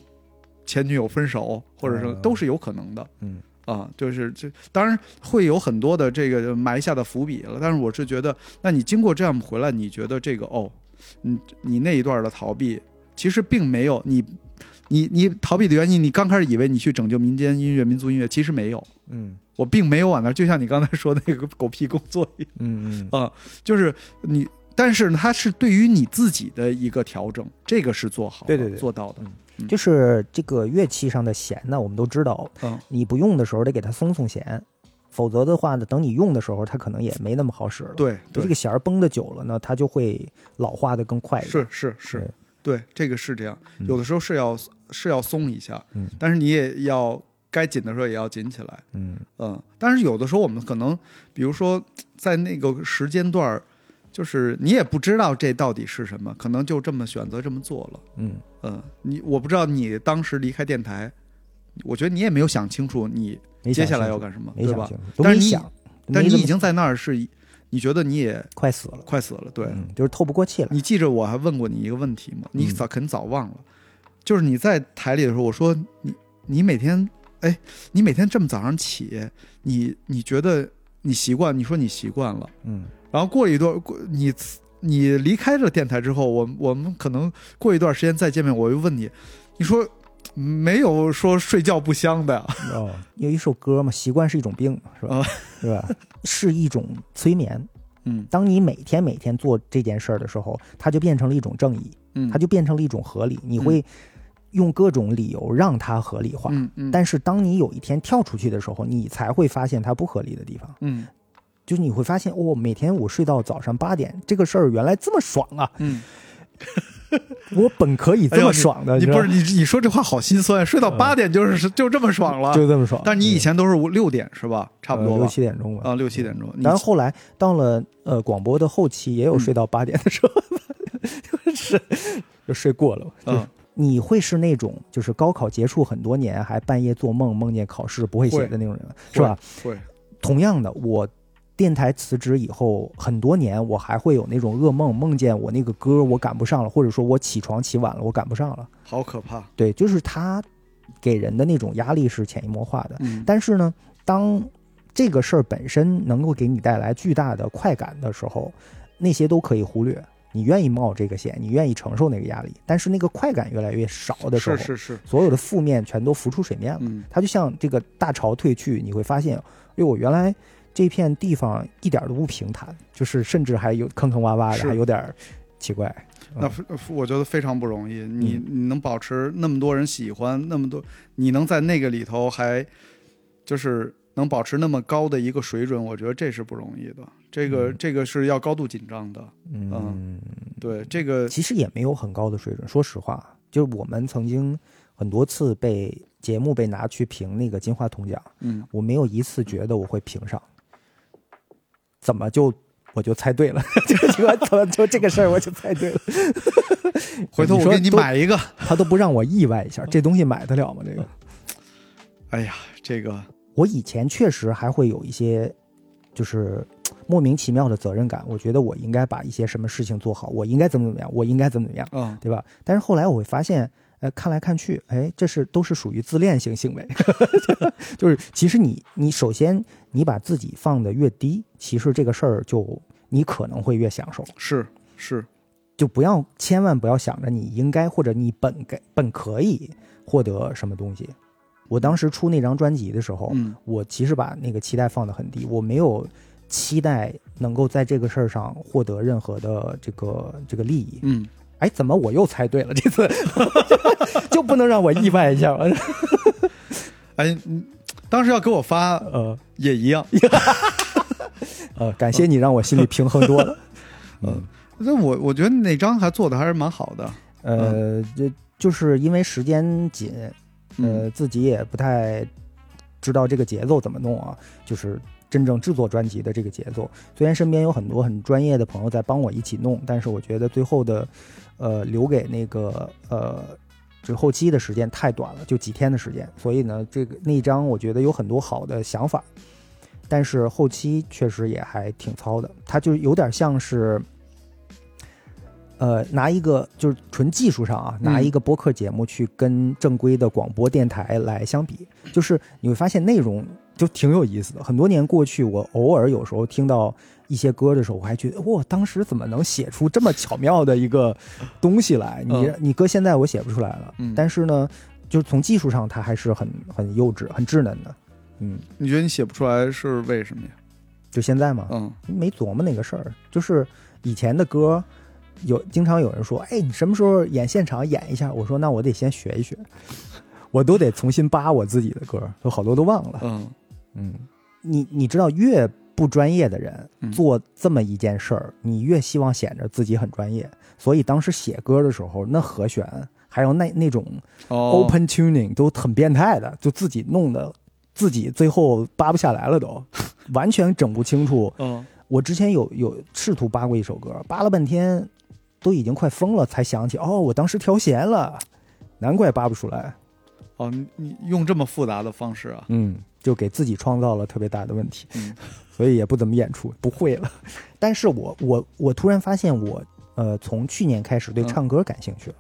前女友分手，或者说哦都是有可能的。嗯啊，就是这当然会有很多的这个埋下的伏笔了，但是我是觉得，那你经过这样回来，你觉得这个哦，你你那一段的逃避，其实并没有你。你你逃避的原因，你刚开始以为你去拯救民间音乐、民族音乐，其实没有，嗯我并没有往那儿，就像你刚才说的那个狗屁工作一样。嗯嗯啊，就是你，但是它是对于你自己的一个调整，这个是做好的，对对对做到的。嗯就是这个乐器上的弦呢，我们都知道，嗯你不用的时候得给它松松弦，否则的话呢，等你用的时候，它可能也没那么好使了。，对这个，弦儿绷的久了呢，它就会老化的更快。是是是，对，这个是这样，嗯。有的时候是要是要松一下，嗯。但是你也要该紧的时候也要紧起来，嗯。嗯，但是有的时候我们可能，比如说在那个时间段儿，就是你也不知道这到底是什么，可能就这么选择这么做了。嗯。嗯，你我不知道你当时离开电台，我觉得你也没有想清楚你接下来要干什么，对吧但是你没想，但你已经在那儿是，你觉得你也快死了，快死了，对。嗯，就是透不过气了。你记着我还问过你一个问题吗？你嗯早肯定早忘了，就是你在台里的时候，我说你你每天哎，你每天这么早上起，你你觉得你习惯？你说你习惯了，嗯然后过了一段过你你离开这电台之后，我我们可能过一段时间再见面，我又问你，你说没有说睡觉不香的呀？哦，有一首歌嘛，习惯是一种病，是吧？啊是吧？是一种催眠。嗯当你每天每天做这件事儿的时候，它就变成了一种正义，嗯，它就变成了一种合理。你会用各种理由让它合理化。嗯嗯，但是当你有一天跳出去的时候，你才会发现它不合理的地方。嗯就是你会发现，哦，每天我睡到早上八点，这个事儿原来这么爽啊！嗯，我本可以这么爽的，哎你不是你你说这话好心酸，睡到八点就是就这么爽了，就这么爽。但你以前都是五六点是吧？差不多呃六？七点钟吧。啊，六七点钟。然后后来到了呃广播的后期，也有嗯睡到八点的时候，就是就睡过了。就是嗯你会是那种就是高考结束很多年还半夜做梦梦见考试不会写的那种人，是吧？会同样的，我电台辞职以后很多年，我还会有那种噩梦，梦见我那个歌我赶不上了，或者说我起床起晚了，我赶不上了。好可怕。对，就是他给人的那种压力是潜移默化的。嗯，但是呢，当这个事儿本身能够给你带来巨大的快感的时候，那些都可以忽略。你愿意冒这个险，你愿意承受那个压力，但是那个快感越来越少的时候，是是是，所有的负面全都浮出水面了。嗯它就像这个大潮退去，你会发现，哎呦，我原来这片地方一点都不平坦，就是甚至还有坑坑洼洼的，还有点儿奇怪。那我觉得非常不容易。你嗯你能保持那么多人喜欢，那么多，你能在那个里头还就是能保持那么高的一个水准，我觉得这是不容易的。这个嗯这个是要高度紧张的。嗯，对，这个其实也没有很高的水准。说实话，就是我们曾经很多次被节目被拿去评那个金话筒奖，嗯我没有一次觉得我会评上。怎么就我就猜对了？就就怎么就这个事儿我就猜对了？回头我给你买一个。他都不让我意外一下，这东西买得了吗？这个哎呀，这个我以前确实还会有一些就是莫名其妙的责任感，我觉得我应该把一些什么事情做好，我应该怎么怎么样，我应该怎么怎么样，嗯对吧？但是后来我会发现，呃，看来看去，哎，这是都是属于自恋型行为，就是其实你你首先你把自己放得越低，其实这个事儿就你可能会越享受，是是，就不要千万不要想着你应该或者你本该本可以获得什么东西。我当时出那张专辑的时候，嗯我其实把那个期待放得很低，我没有期待能够在这个事儿上获得任何的这个这个利益。嗯，哎，怎么我又猜对了？这次 就不能让我意外一下吗？哎，你当时要给我发呃也一样。呃，感谢你让我心里平衡多了。嗯，那我我觉得那张还做的还是蛮好的。呃，就就是因为时间紧，嗯呃，自己也不太知道这个节奏怎么弄啊，就是真正制作专辑的这个节奏。虽然身边有很多很专业的朋友在帮我一起弄，但是我觉得最后的，呃，留给那个呃，这后期的时间太短了，就几天的时间，所以呢，这个那一张我觉得有很多好的想法，但是后期确实也还挺糙的，它就有点像是。呃，拿一个就是纯技术上啊，拿嗯一个播客节目去跟正规的广播电台来相比，就是你会发现内容就挺有意思的。很多年过去，我偶尔有时候听到一些歌的时候，我还觉得哇，当时怎么能写出这么巧妙的一个东西来？你嗯你搁现在我写不出来了。嗯但是呢，就是从技术上它还是很很幼稚、很稚嫩的。嗯，你觉得你写不出来是为什么呀？就现在嘛，嗯没琢磨那个事儿，就是以前的歌，有经常有人说，哎，你什么时候演现场演一下？我说那我得先学一学，我都得重新扒我自己的歌，有好多都忘了。嗯嗯，你你知道，越不专业的人嗯做这么一件事儿，你越希望显着自己很专业。所以当时写歌的时候，那和弦还有那那种哦 open tuning 都很变态的，就自己弄的，自己最后扒不下来了都，完全整不清楚。嗯我之前有有试图扒过一首歌，扒了半天，都已经快疯了，才想起哦，我当时调弦了，难怪扒不出来。哦，你你用这么复杂的方式啊？嗯，就给自己创造了特别大的问题，嗯所以也不怎么演出，不会了。但是我我我突然发现我呃，从去年开始对嗯唱歌感兴趣了。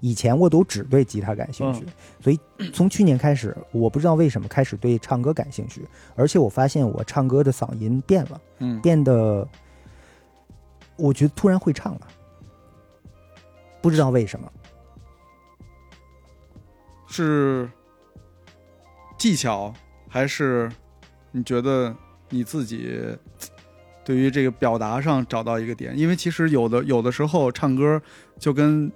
以前我都只对吉他感兴趣，嗯所以从去年开始，我不知道为什么开始对唱歌感兴趣，而且我发现我唱歌的嗓音变了，嗯，变得，我觉得突然会唱了，不知道为什么。是技巧还是你觉得你自己对于这个表达上找到一个点？因为其实有的有的时候唱歌就跟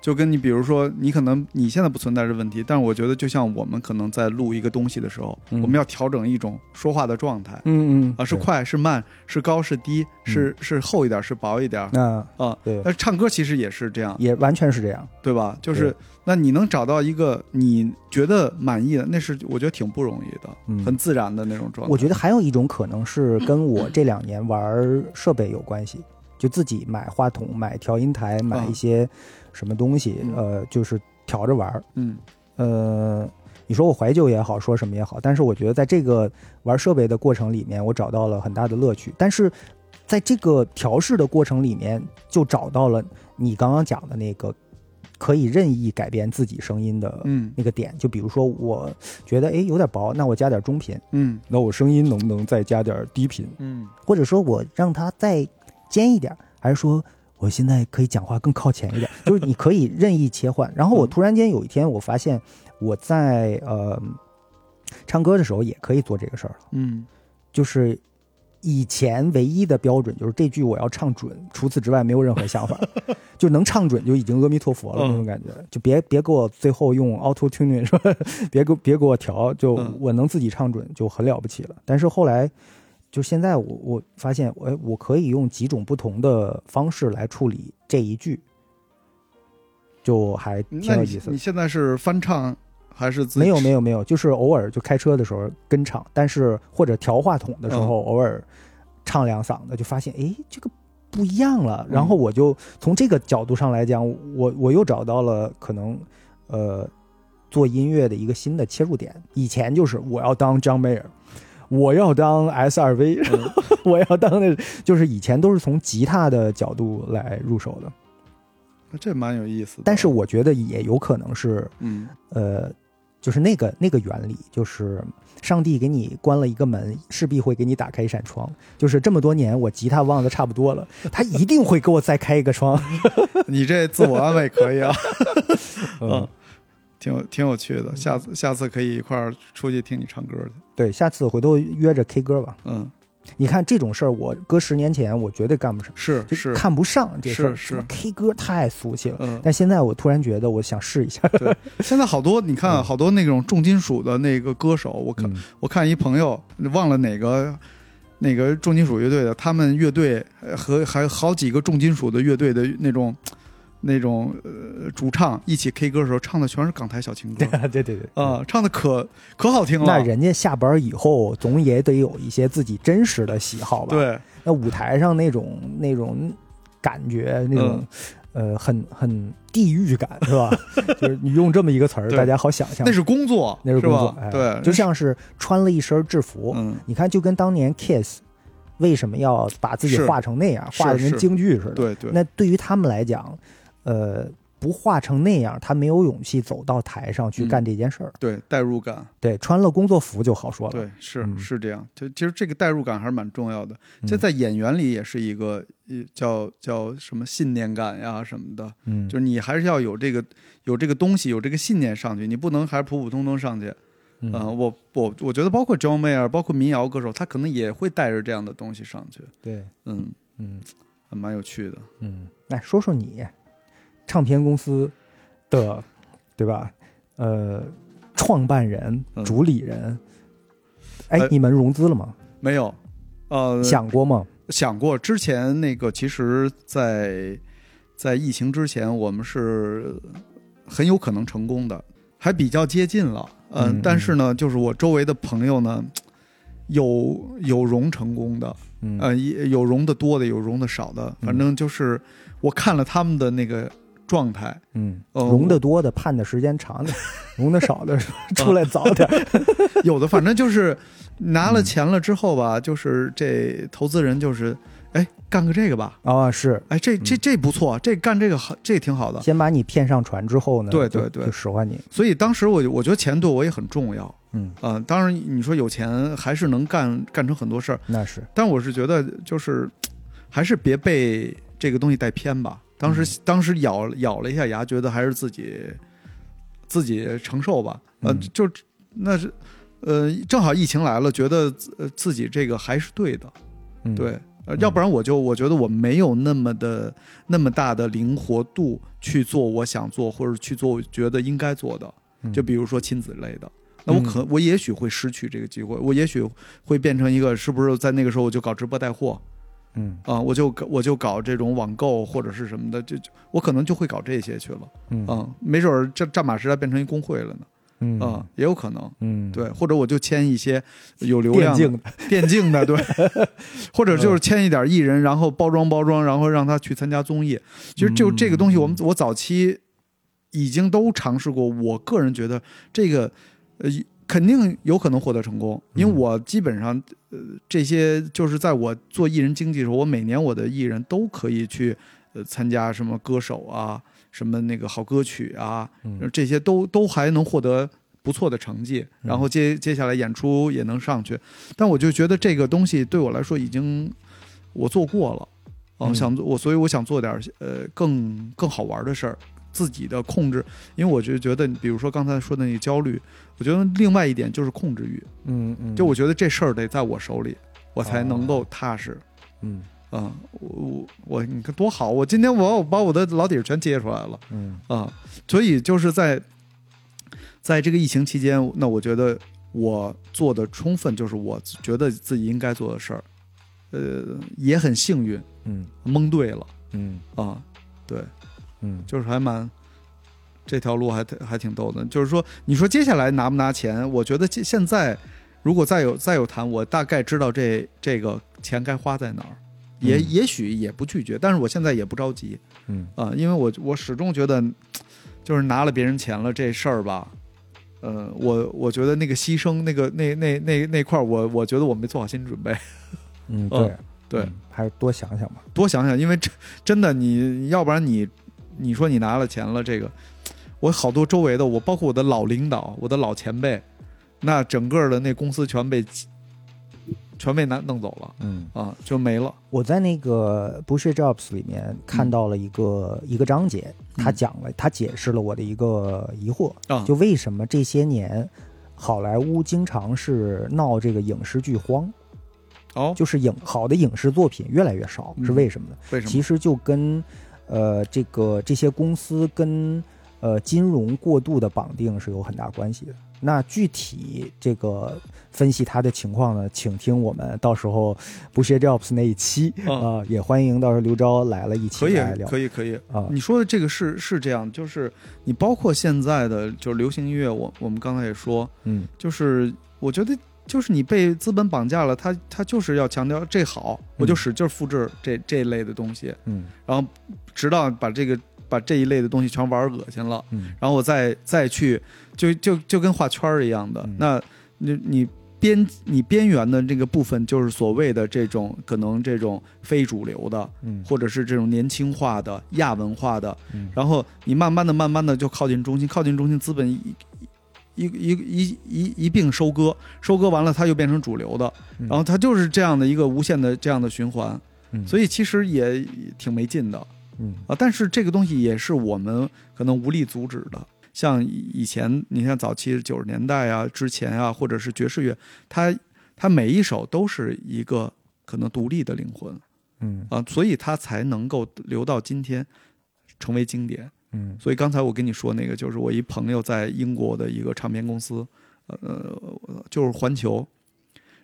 就跟你比如说你可能你现在不存在这问题，但是我觉得就像我们可能在录一个东西的时候，嗯我们要调整一种说话的状态。嗯嗯啊，是快是慢，是高是低，是是厚一点是薄一点那啊。对，但是唱歌其实也是这样，也完全是这样。对吧？就是那你能找到一个你觉得满意的，那是我觉得挺不容易的，嗯很自然的那种状态。我觉得还有一种可能是跟我这两年玩设备有关系，就自己买话筒、买调音台、买一些什么东西，嗯呃，就是调着玩儿。嗯呃，你说我怀旧也好，说什么也好，但是我觉得在这个玩设备的过程里面，我找到了很大的乐趣。但是在这个调试的过程里面，就找到了你刚刚讲的那个可以任意改变自己声音的嗯那个点。就比如说，我觉得哎有点薄，那我加点中频。嗯那我声音能不能再加点低频，嗯或者说我让它再尖一点，还是说我现在可以讲话更靠前一点？就是你可以任意切换。然后我突然间有一天，我发现我在呃唱歌的时候也可以做这个事儿了，嗯就是。以前唯一的标准就是这句我要唱准，除此之外没有任何想法，就能唱准就已经阿弥陀佛了嗯那种感觉。就别别给我最后用 auto tuning 说，别给别给我调，就嗯我能自己唱准就很了不起了。但是后来，就现在我我发现，哎，我可以用几种不同的方式来处理这一句，就还挺有意思的。你现在是翻唱还是自己没有没有没有，就是偶尔就开车的时候跟唱，但是或者调话筒的时嗯候偶尔唱两嗓子，就发现哎这个不一样了。嗯然后我就从这个角度上来讲，我我又找到了可能呃做音乐的一个新的切入点。以前就是我要当 John Mayer。我要当 S 二 V，嗯 我要当那，就是以前都是从吉他的角度来入手的，这蛮有意思的。但是我觉得也有可能是嗯呃，就是那个那个原理，就是上帝给你关了一个门，势必会给你打开一扇窗。就是这么多年，我吉他忘的差不多了，他一定会给我再开一个窗。你这自我安慰可以啊，嗯嗯，挺有挺有趣的。下次下次可以一块儿出去听你唱歌去。对，下次回头约着 K 歌吧。嗯，你看这种事儿，我搁十年前我绝对干不上，是，就是看不上这事儿。是是 K 歌太俗气了。嗯，但现在我突然觉得，我想试一下。对现在好多你看好多那种重金属的那个歌手，我看嗯我看一朋友忘了哪个那个重金属乐队的，他们乐队呃和还有好几个重金属的乐队的那种那种呃主唱一起 K 歌的时候，唱的全是港台小情歌。对对对啊，唱的可可好听了。那人家下班以后总也得有一些自己真实的喜好吧？，对，那舞台上那种那种感觉，那种、呃很很地狱感是吧？就是你用这么一个词儿，大家好想象。那是工作，那是工作，哎。对，就像是穿了一身制服，嗯。你看就跟当年 Kiss 为什么要把自己画成那样，画的跟京剧似的？对对，那对于他们来讲，呃，不画成那样，他没有勇气走到台上去嗯干这件事儿。对代入感，对，穿了工作服就好说了。对是嗯是这样。就其实这个代入感还是蛮重要的，嗯，这在演员里也是一个叫叫什么信念感呀什么的。嗯，就是你还是要有这个有这个东西，有这个信念上去，你不能还是普普通通上去。嗯嗯、我我我觉得包括 John Mayer，包括民谣歌手，他可能也会带着这样的东西上去。对，嗯，嗯还蛮有趣的。嗯，来说说你唱片公司的对吧？呃，创办人、嗯。主理人，哎呃，你们融资了吗？没有，呃，想过吗？想过。之前那个，其实在，在疫情之前，我们是很有可能成功的，还比较接近了。嗯，嗯。但是呢，就是我周围的朋友呢，有有融成功的，嗯。呃，也有融的多的，有融的少的，反正就是我看了他们的那个状态，嗯，哦融的多的判的时间长点，融的少的 出来早点。有的反正就是拿了钱了之后吧，就是这投资人就是，哎，干个这个吧，啊，是哎，这这这不错，这干这个好，这挺好的。先把你骗上船之后呢，对对对就使唤你。所以当时我我觉得钱对我也很重要。嗯，啊、当然你说有钱还是能干干成很多事儿，那是，但我是觉得就是还是别被这个东西带偏吧。当嗯。时、当时咬咬了一下牙，觉得还是自己自己承受吧。呃，嗯。就那是呃，正好疫情来了，觉得自呃自己这个还是对的，嗯，对。呃，要不然我就我觉得我没有那么的那么大的灵活度去做我想做或者去做我觉得应该做的，嗯。就比如说亲子类的，那我嗯。可我也许会失去这个机会，我也许会变成一个是不是在那个时候我就搞直播带货嗯啊、我就搞我就搞这种网购或者是什么的，就就我可能就会搞这些去了嗯啊、没准儿这战马时代变成一工会了呢嗯啊、也有可能。嗯，对，或者我就签一些有流量的，电竞的，对，或者就是签一点艺人，然后包装包装，然后让他去参加综艺。其实就这个东西，我们我早期已经都尝试过。我个人觉得这个呃肯定有可能获得成功，因为我基本上呃这些就是在我做艺人经济的时候，我每年我的艺人都可以去呃参加什么歌手啊，什么那个好歌曲啊，嗯。这些都都还能获得不错的成绩，然后接接下来演出也能上去，但我就觉得这个东西对我来说已经我做过了，啊、嗯。想做我所以我想做点呃更更好玩的事儿，自己的控制，因为我就觉得，比如说刚才说的那个焦虑，我觉得另外一点就是控制欲，嗯嗯，就我觉得这事儿得在我手里，我才能够踏实。嗯。啊，我我我你看多好！我今天我我把我的老底儿全揭出来了。嗯。啊，所以就是在在这个疫情期间，那我觉得我做的充分，就是我觉得自己应该做的事儿，呃，也很幸运嗯。蒙对了。嗯。啊，对，嗯就是还蛮这条路还还挺逗的。就是说，你说接下来拿不拿钱？我觉得现现在如果再有再有谈，我大概知道这这个钱该花在哪儿。也嗯也许也不拒绝，但是我现在也不着急，嗯啊，因为我我始终觉得，就是拿了别人钱了这事儿吧，呃，我我觉得那个牺牲，那个那那那那块儿，我我觉得我没做好心理准备。嗯，嗯对对，嗯还是多想想吧。多想想，因为真真的你要不然你你说你拿了钱了，这个我好多周围的我，包括我的老领导、我的老前辈，那整个的那公司全被全被拿弄走了嗯，啊，就没了。我在那个 Bullshit Jobs 里面看到了一个、一个章节，他嗯讲了，他解释了我的一个疑惑，啊。就为什么这些年好莱坞经常是闹这个影视剧荒，哦，就是影好的影视作品越来越少，嗯。是为什么呢？为什么？其实就跟呃这个这些公司跟呃金融过度的绑定是有很大关系的。那具体这个分析它的情况呢，请听我们到时候不学 Jobs 那一期啊、嗯也欢迎到时候刘钊来了一起可以来聊可以可以。啊。你说的这个是是这样，就是你包括现在的就是流行音乐，我我们刚才也说，嗯就是我觉得就是你被资本绑架了，他他就是要强调这好，我就使劲复制这这一类的东西，嗯然后直到把这个把这一类的东西全玩恶心了，嗯。然后我再再去就就就跟画圈儿一样的，嗯。那你你。边你边缘的这个部分，就是所谓的这种可能这种非主流的，嗯。或者是这种年轻化的亚文化的，嗯。然后你慢慢的、慢慢的就靠近中心，靠近中心，资本一一一一一一并收割，收割完了，它又变成主流的，嗯。然后它就是这样的一个无限的这样的循环，嗯。所以其实也挺没劲的嗯啊。但是这个东西也是我们可能无力阻止的。像以前，你看早期九十年代啊，之前啊，或者是爵士乐，它它每一首都是一个可能独立的灵魂嗯啊，所以它才能够留到今天，成为经典。嗯所以刚才我跟你说那个，就是我一朋友在英国的一个唱片公司，呃，就是环球，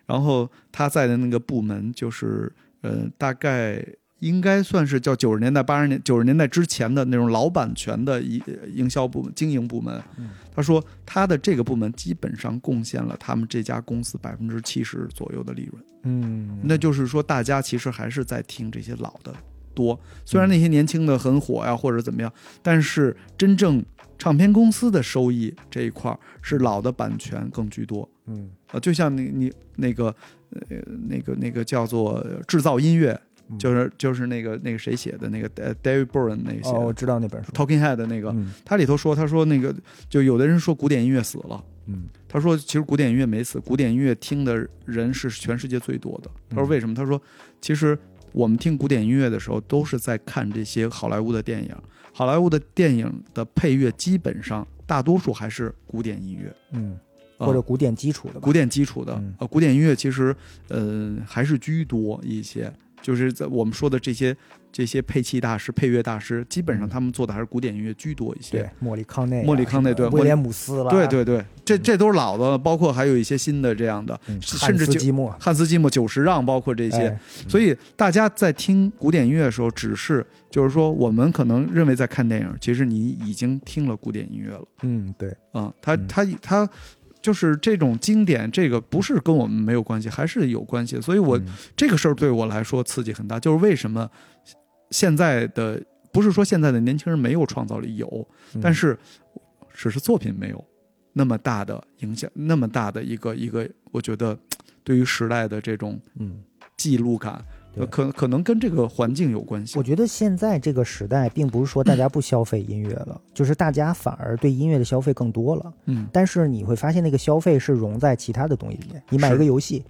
然后他在的那个部门就是呃，大概应该算是叫九十年代、八十年、九十年代之前的那种老版权的营营销部门、经营部门。嗯他说他的这个部门基本上贡献了他们这家公司百分之七十左右的利润。嗯，那就是说，大家其实还是在听这些老的多，虽然那些年轻的很火呀，或者怎么样，但是真正唱片公司的收益这一块儿是老的版权更居多。嗯呃，就像你你那个呃那个那个叫做制造音乐，嗯就是就是那个那个谁写的那个呃 David Byrne 那些哦，我知道那本书。Talking Head 的那个，嗯他里头说，他说那个就有的人说古典音乐死了。嗯他说：“其实古典音乐没死，古典音乐听的人是全世界最多的。”他说：“嗯为什么？”他说：“其实我们听古典音乐的时候，都是在看这些好莱坞的电影。好莱坞的电影的配乐基本上大多数还是古典音乐，嗯，啊或者古典基础的吧。古典基础的。嗯呃，古典音乐其实呃还是居多一些。就是在我们说的这些这些配器大师、配乐大师，基本上嗯。他们做的还是古典音乐居多一些。对，莫里康内啊、莫里康内对威廉姆斯了，对对对，这这都是老的，包括还有一些新的这样的，嗯，甚至就汉斯季默。汉斯基莫、久石让，包括这些。哎。所以大家在听古典音乐的时候，只是就是说，我们可能认为在看电影，其实你已经听了古典音乐了。嗯，对，啊、他嗯。他他就是这种经典，这个不是跟我们没有关系，还是有关系。所以我、嗯这个事儿对我来说刺激很大，就是为什么现在的不是说现在的年轻人没有创造力，有，嗯但是只是作品没有那么大的影响，那么大的一个一个，我觉得对于时代的这种嗯，记录感，对可可能跟这个环境有关系我。觉得现在这个时代，并不是说大家不消费音乐了，就是大家反而对音乐的消费更多了。嗯，但是你会发现，那个消费是融在其他的东西里面。你买一个游戏，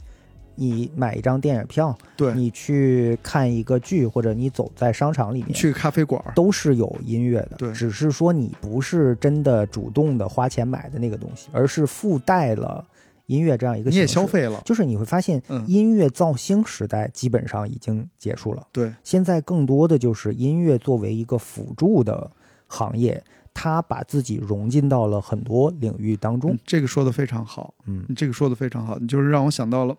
你买一张电影票，对，你去看一个剧，或者你走在商场里面，去咖啡馆，都是有音乐的。对只是说你不是真的主动的花钱买的那个东西，而是附带了音乐这样一个你也消费了，就是你会发现，嗯。音乐造星时代基本上已经结束了。对，现在更多的就是音乐作为一个辅助的行业，它把自己融进到了很多领域当中。嗯。这个说的非常好，嗯。这个说的非常好，你就是让我想到了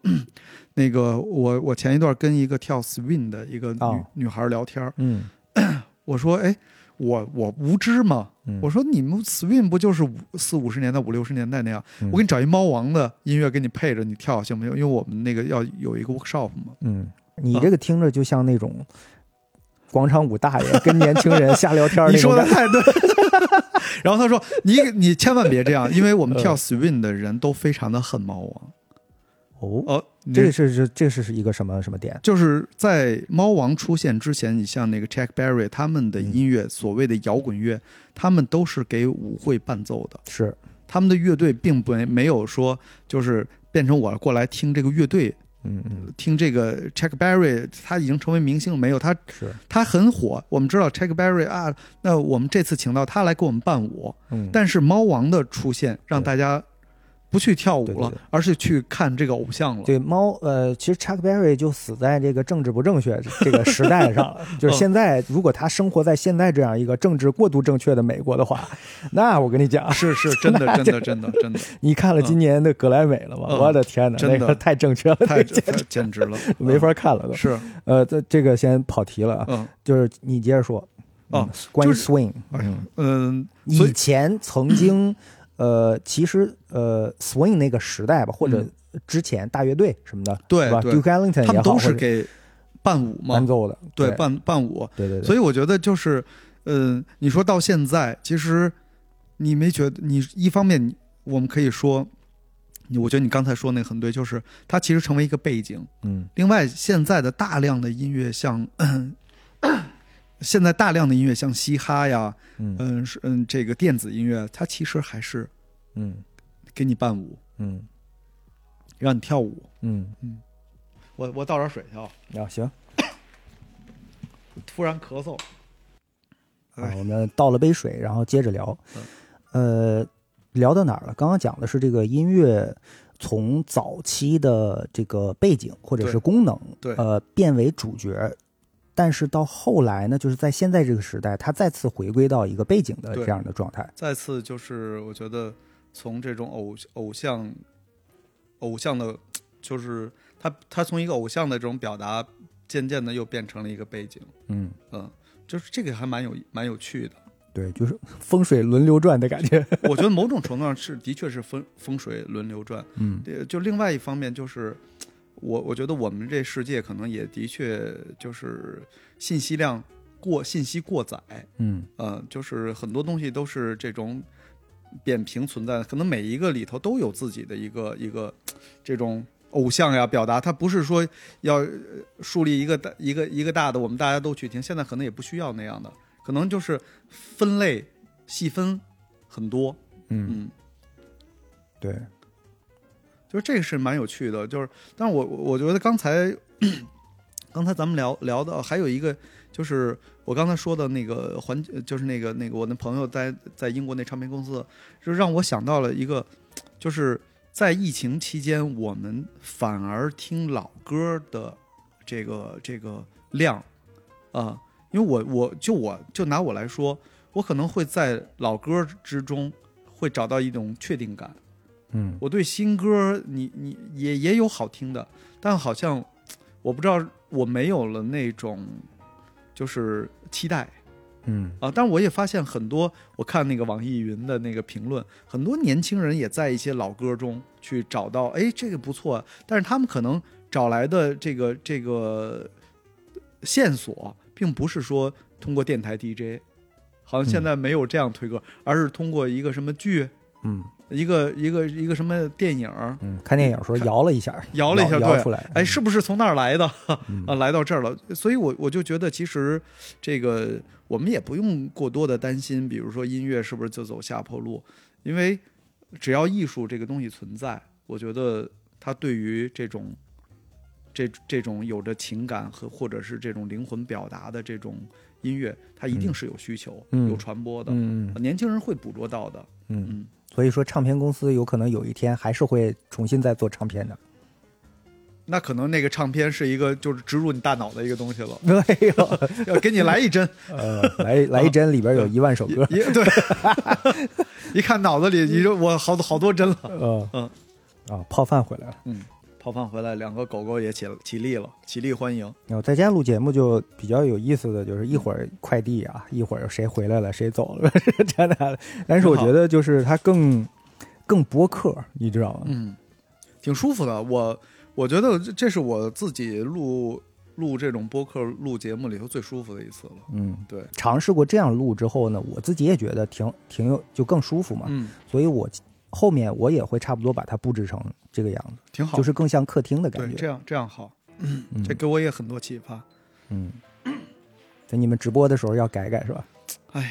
那个我我前一段跟一个跳 swing 的一个女、哦。女孩聊天儿，嗯。我说，哎，我我无知吗？嗯，我说你们 swing 不就是五四五十年代、五六十年代那样？嗯我给你找一猫王的音乐给你配着，你跳行不行？因为我们那个要有一个 workshop 嘛。嗯，你这个听着就像那种广场舞大爷跟年轻人瞎聊天儿 你。说的太对。然后他说：“你你千万别这样，因为我们跳嗯 swing 的人都非常的恨猫王。哦，这个是是这是是一个什么什么点？就是在猫王出现之前，你像那个 Chuck Berry 他们的音乐，所谓的摇滚乐，他们都是给舞会伴奏的。是他们的乐队并不没有说就是变成我过来听这个乐队，嗯嗯听这个 Chuck Berry，他已经成为明星了没有？他是他很火，我们知道 Chuck Berry 啊，那我们这次请到他来给我们伴舞，嗯，但是猫王的出现让大家不去跳舞了，对对对而是去看这个偶像了。对猫，呃，其实 Chuck Berry 就死在这个政治不正确这个时代上了。就是现在，如果他生活在现在这样一个政治过度正确的美国的话，那我跟你讲，是 是，真的真的真的真的，你看了今年的格莱美了吗？嗯我的天哪，真的那个太正确了，太简直了，没法看了都。是呃，这这个先跑题了啊，嗯就是你接着说。哦嗯，关于 swing，嗯，以前曾经，呃，其实呃，swing 那个时代吧，或者之前大乐队什么的，对吧？Duke Ellington 他们都是给伴舞嘛伴，奏的，对对伴伴舞，对对对，所以我觉得就是，嗯，你说到现在，其实你没觉得你一方面我们可以说。我觉得你刚才说那个很对，就是它其实成为一个背景。嗯另外，现在的大量的音乐像，现在大量的音乐像嘻哈呀，嗯嗯是嗯这个电子音乐，它其实还是嗯给你伴舞，嗯让你跳舞。嗯嗯，我我倒点水去啊，啊行，突然咳嗽。啊，哎，我们倒了杯水，然后接着聊。嗯呃，聊到哪儿了？刚刚讲的是这个音乐从早期的这个背景或者是功能，对呃，变为主角。但是到后来呢，就是在现在这个时代，它再次回归到一个背景的这样的状态。再次就是我觉得从这种偶偶像偶像的，就是他他从一个偶像的这种表达渐渐的又变成了一个背景，嗯，嗯，就是这个还蛮有蛮有趣的。对，就是风水轮流转的感觉。我觉得某种程度上是的确是风风水轮流转，嗯呃，就另外一方面就是，我我觉得我们这世界可能也的确就是信息量过信息过载，嗯。呃，就是很多东西都是这种扁平存在的，可能每一个里头都有自己的一个一个这种偶像呀表达，它不是说要呃树立一个大一个一个大的，我们大家都去听，现在可能也不需要那样的，可能就是分类细分很多，嗯，嗯。对，就是这个是蛮有趣的，就是，但是我我觉得刚才 刚才咱们聊聊的还有一个，就是我刚才说的那个环，就是那个那个我那朋友在在英国那唱片公司，就让我想到了一个，就是在疫情期间，我们反而听老歌的这个这个量啊，因为我我就我就拿我来说，我可能会在老歌之中会找到一种确定感。嗯我对新歌，你你也也有好听的，但好像我不知道我没有了那种就是期待嗯啊。但我也发现很多，我看那个网易云的那个评论，很多年轻人也在一些老歌中去找到，哎，这个不错啊。但是他们可能找来的这个这个线索，并不是说通过电台 DJ，好像现在没有这样推歌，而是通过一个什么剧。嗯一个一个一个什么电影嗯，看电影时候摇了一下，摇了一下，对。摇出，来，哎，是不是从那儿来的？嗯。啊？来到这儿了，所以我我就觉得，其实这个我们也不用过多的担心，比如说音乐是不是就走下坡路，因为只要艺术这个东西存在，我觉得它对于这种这这种有着情感和或者是这种灵魂表达的这种音乐，它一定是有需求、嗯。有传播的，年轻人会捕捉到的。嗯，嗯，所以说唱片公司有可能有一天还是会重新再做唱片的。那可能那个唱片是一个就是植入你大脑的一个东西了，没有，要给你来一针。呃，来来一针里边有一万首歌，一对，一看脑子里，你说我好多好多针了。嗯嗯啊，泡饭回来了。嗯，泡饭回来，两个狗狗也起起立了，起立欢迎。然后在家录节目就比较有意思的就是一会儿快递啊，一会儿谁回来了谁走了 这样的。但是我觉得就是它更更播客，你知道吗？嗯，挺舒服的。我我觉得这这是我自己录录这种播客录节目里头最舒服的一次了。嗯，对，尝试过这样录之后呢，我自己也觉得挺挺有就更舒服嘛。嗯，所以我后面我也会差不多把它布置成这个样子，挺好，就是更像客厅的感对，觉。这样这样好。嗯这给我也很多启发。嗯，在你们直播的时候要改改是吧？哎呀，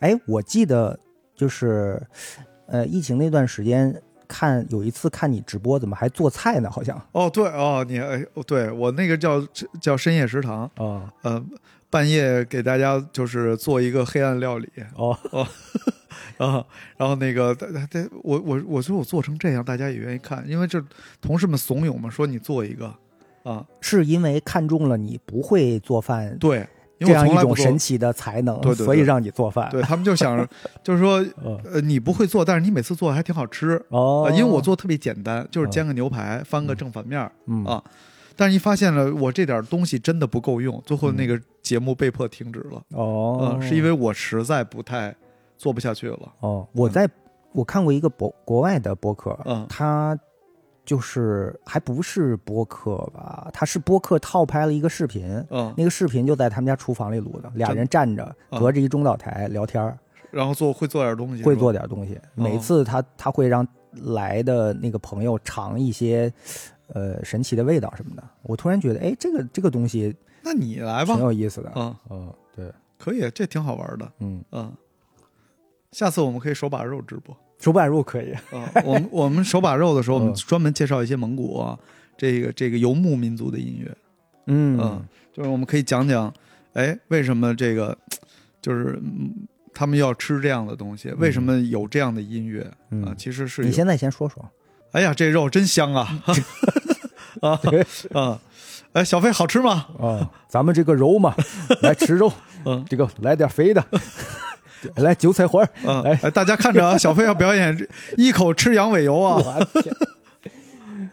哎，我记得就是，呃，疫情那段时间看有一次看你直播，怎么还做菜呢？好像哦对哦，你哎，哦对我那个叫叫深夜食堂，哦呃，半夜给大家就是做一个黑暗料理哦。哦，啊，然后那个，大大大我我我说我做成这样，大家也愿意看，因为这同事们怂恿嘛，说你做一个啊，是因为看中了你不会做饭对，因这样一种神，奇的才能，对对对。所以让你做饭。对他们就想着，就是说，哦呃，你不会做，但是你每次做还挺好吃，哦。啊，因为我做特别简单，就是煎个牛排，翻个正反面儿嗯。啊，但是一发现了我这点东西真的不够用，最后那个节目被迫停止了，哦。嗯，是因为我实在不太做不下去了，哦，我在我看过一个博国外的博客，嗯。他就是还不是播客吧，他是播客套拍了一个视频，嗯，那个视频就在他们家厨房里录的，俩人站着嗯。隔着一中岛台聊天儿，然后做会做点东西，会做点东西。每次他他会让来的那个朋友尝一些呃神奇的味道什么的。我突然觉得，哎，这个这个东西那你来吧。挺，有意思的。嗯，嗯，对，可以，这挺好玩的，嗯，嗯，下次我们可以手把肉直播。手把肉可以。啊，我们 我们手把肉的时候，我们嗯专门介绍一些蒙古啊，这个这个游牧民族的音乐，嗯嗯，就是我们可以讲讲，哎，为什么这个就是嗯他们要吃这样的东西，为什么有这样的音乐嗯啊？其实是，你现在先说说。哎呀，这肉真香啊 啊啊！哎，小飞好吃吗？啊，咱们这个肉嘛，来吃肉，嗯这个来点肥的，来韭菜花儿。嗯，哎哎，大家看着啊，小飞要表演一口吃羊尾油啊！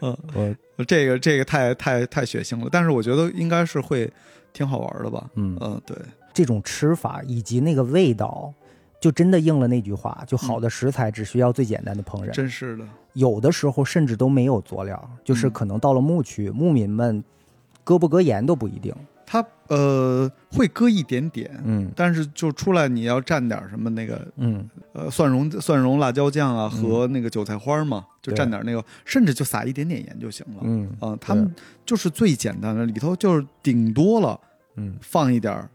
嗯我这个这个太太太血腥了，但是我觉得应该是会挺好玩的吧。嗯，嗯，对，这种吃法以及那个味道，就真的应了那句话，就好的食材只需要最简单的烹饪。真是的。有的时候甚至都没有佐料，就是嗯可能到了牧区，牧民们搁不搁盐都不一定。它呃会搁一点点，嗯。但是就出来你要蘸点什么那个嗯。呃蒜蓉蒜蓉辣椒酱啊和那个韭菜花嘛，就蘸点那个，甚至就撒一点点盐就行了。嗯啊、他们就是最简单的，里头就是顶多了嗯。放一点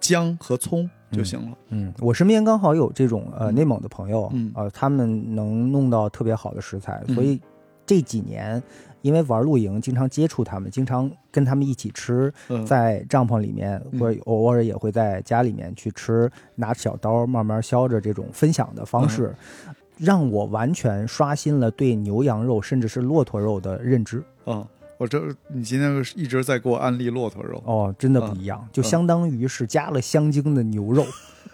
姜和葱就行了。嗯，我身边刚好有这种呃嗯。内蒙的朋友，嗯。呃，他们能弄到特别好的食材，嗯。所以这几年因为玩露营，经常接触他们，经常跟他们一起吃，嗯，在帐篷里面，嗯。或者偶尔也会在家里面去吃，拿小刀慢慢削着这种分享的方式，嗯。让我完全刷新了对牛羊肉甚至是骆驼肉的认知。嗯，我这你今天一直在给我安利骆驼肉，哦，真的不一样，就相当于是加了香精的牛肉，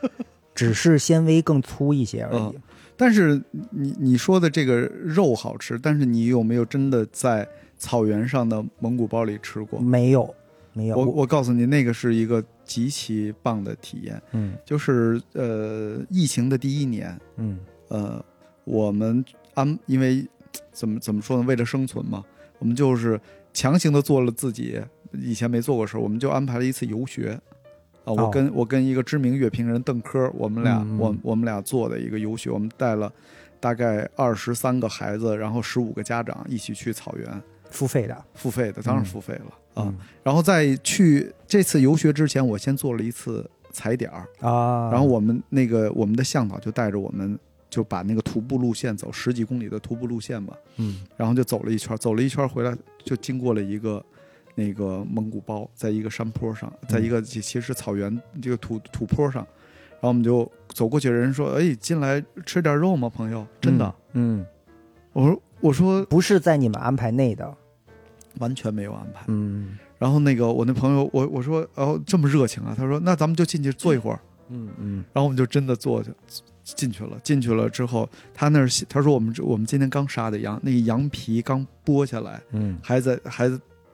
只是纤维更粗一些而已。但是你你说的这个肉好吃，但是你有没有真的在草原上的蒙古包里吃过？没有，没有，我我告诉你，那个是一个极其棒的体验。嗯就是呃，疫情的第一年，嗯呃，我们安因为怎么怎么说呢？为了生存嘛，我们就是强行的做了自己以前没做过事儿，我们就安排了一次游学。啊，我哦。跟、我跟一个知名乐评人邓科，我们俩、我我们俩做的一个游学，我们带了大概二十三个孩子，然后十五个家长一起去草原，付费的付费的，当然嗯。付费了、啊。嗯。然后在去这次游学之前，我先做了一次踩点儿，啊，然后我们那个我们的向导就带着我们就把那个徒步路线走十几公里的徒步路线吧，嗯。然后就走了一圈，走了一圈回来就经过了一个那个蒙古包，在一个山坡上，在一个其其实草原这个土土坡上，然后我们就走过去，人说：“哎，进来吃点肉吗，朋友？”真的，嗯，嗯，我说我说不是在你们安排内的，完全没有安排。嗯。然后那个我那朋友，我我说哦这么热情啊，他说那咱们就进去坐一会儿。嗯嗯。然后我们就真的坐去进去了。进去了之后，他那儿他说我们我们今天刚杀的羊，那个羊皮刚剥下来，嗯。还在还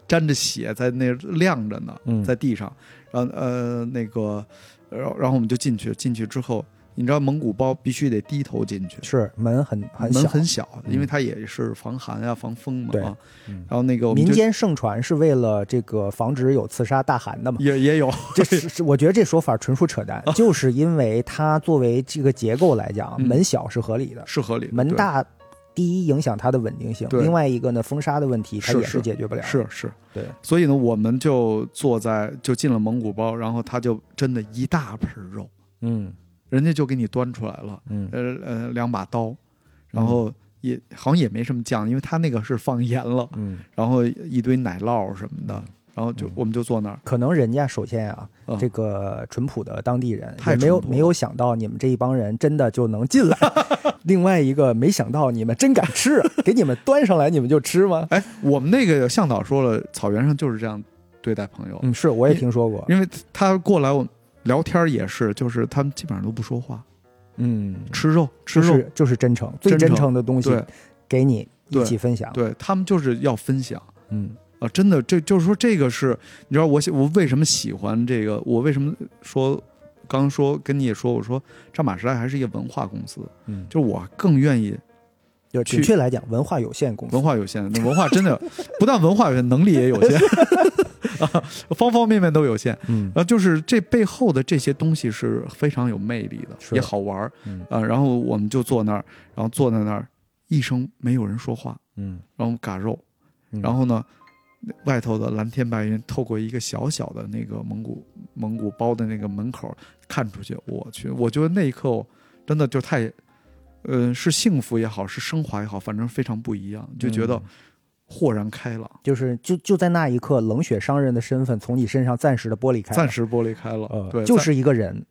沾着血在那晾着呢，嗯，在地上。然后呃那个，然后然后我们就进去，进去之后。你知道蒙古包必须得低头进去，是门很很小，门很小，嗯因为它也是防寒啊、防风嘛对然后那个民间盛传是为了这个防止有刺杀大汗的嘛？也也有，这是是我觉得这说法纯属扯淡，就是因为它作为这个结构来讲，嗯门小是合理的，是合理的。门大。第一，影响它的稳定性；另外一个呢，风沙的问题它也是是。解决不了。是是，对，所以呢，我们就坐在就进了蒙古包，然后他就真的一大盆肉，嗯。人家就给你端出来了，嗯。呃呃，两把刀，然后也好像也没什么酱，因为他那个是放盐了，嗯，然后一堆奶酪什么的，然后就嗯。我们就坐那儿，可能人家首先啊，嗯。这个淳朴的当地人太也没有没有想到你们这一帮人真的就能进来。另外一个没想到你们真敢吃，给你们端上来你们就吃吗？哎，我们那个向导说了，草原上就是这样对待朋友，嗯，是我也听说过。因为他过来我聊天也是，就是他们基本上都不说话，嗯，吃肉吃肉，就是就是真诚，最真诚的东西给你一起分享。对他们就是要分享。嗯啊，真的，这就是说，这个是你知道我喜我为什么喜欢这个？我为什么说刚刚说跟你也说，我说战马时代还是一个文化公司，嗯，就是我更愿意就准确来讲，文化有限公司文。化有限，那文化真的不但文化有限，能力也有限啊，方方面面都有限。嗯然后就是这背后的这些东西是非常有魅力的，也好玩儿嗯啊。然后我们就坐那儿，然后坐在那儿，一声没有人说话，嗯，然后嘎肉，嗯然后呢，外头的蓝天白云透过一个小小的那个蒙古蒙古包的那个门口看出去，我去，我觉得那一刻我真的就太，呃，是幸福也好，是升华也好，反正非常不一样，就觉得嗯。豁然开朗，就是就就在那一刻，冷血商人的身份从你身上暂时的剥离开，暂时剥离开了，呃，对，就是一个人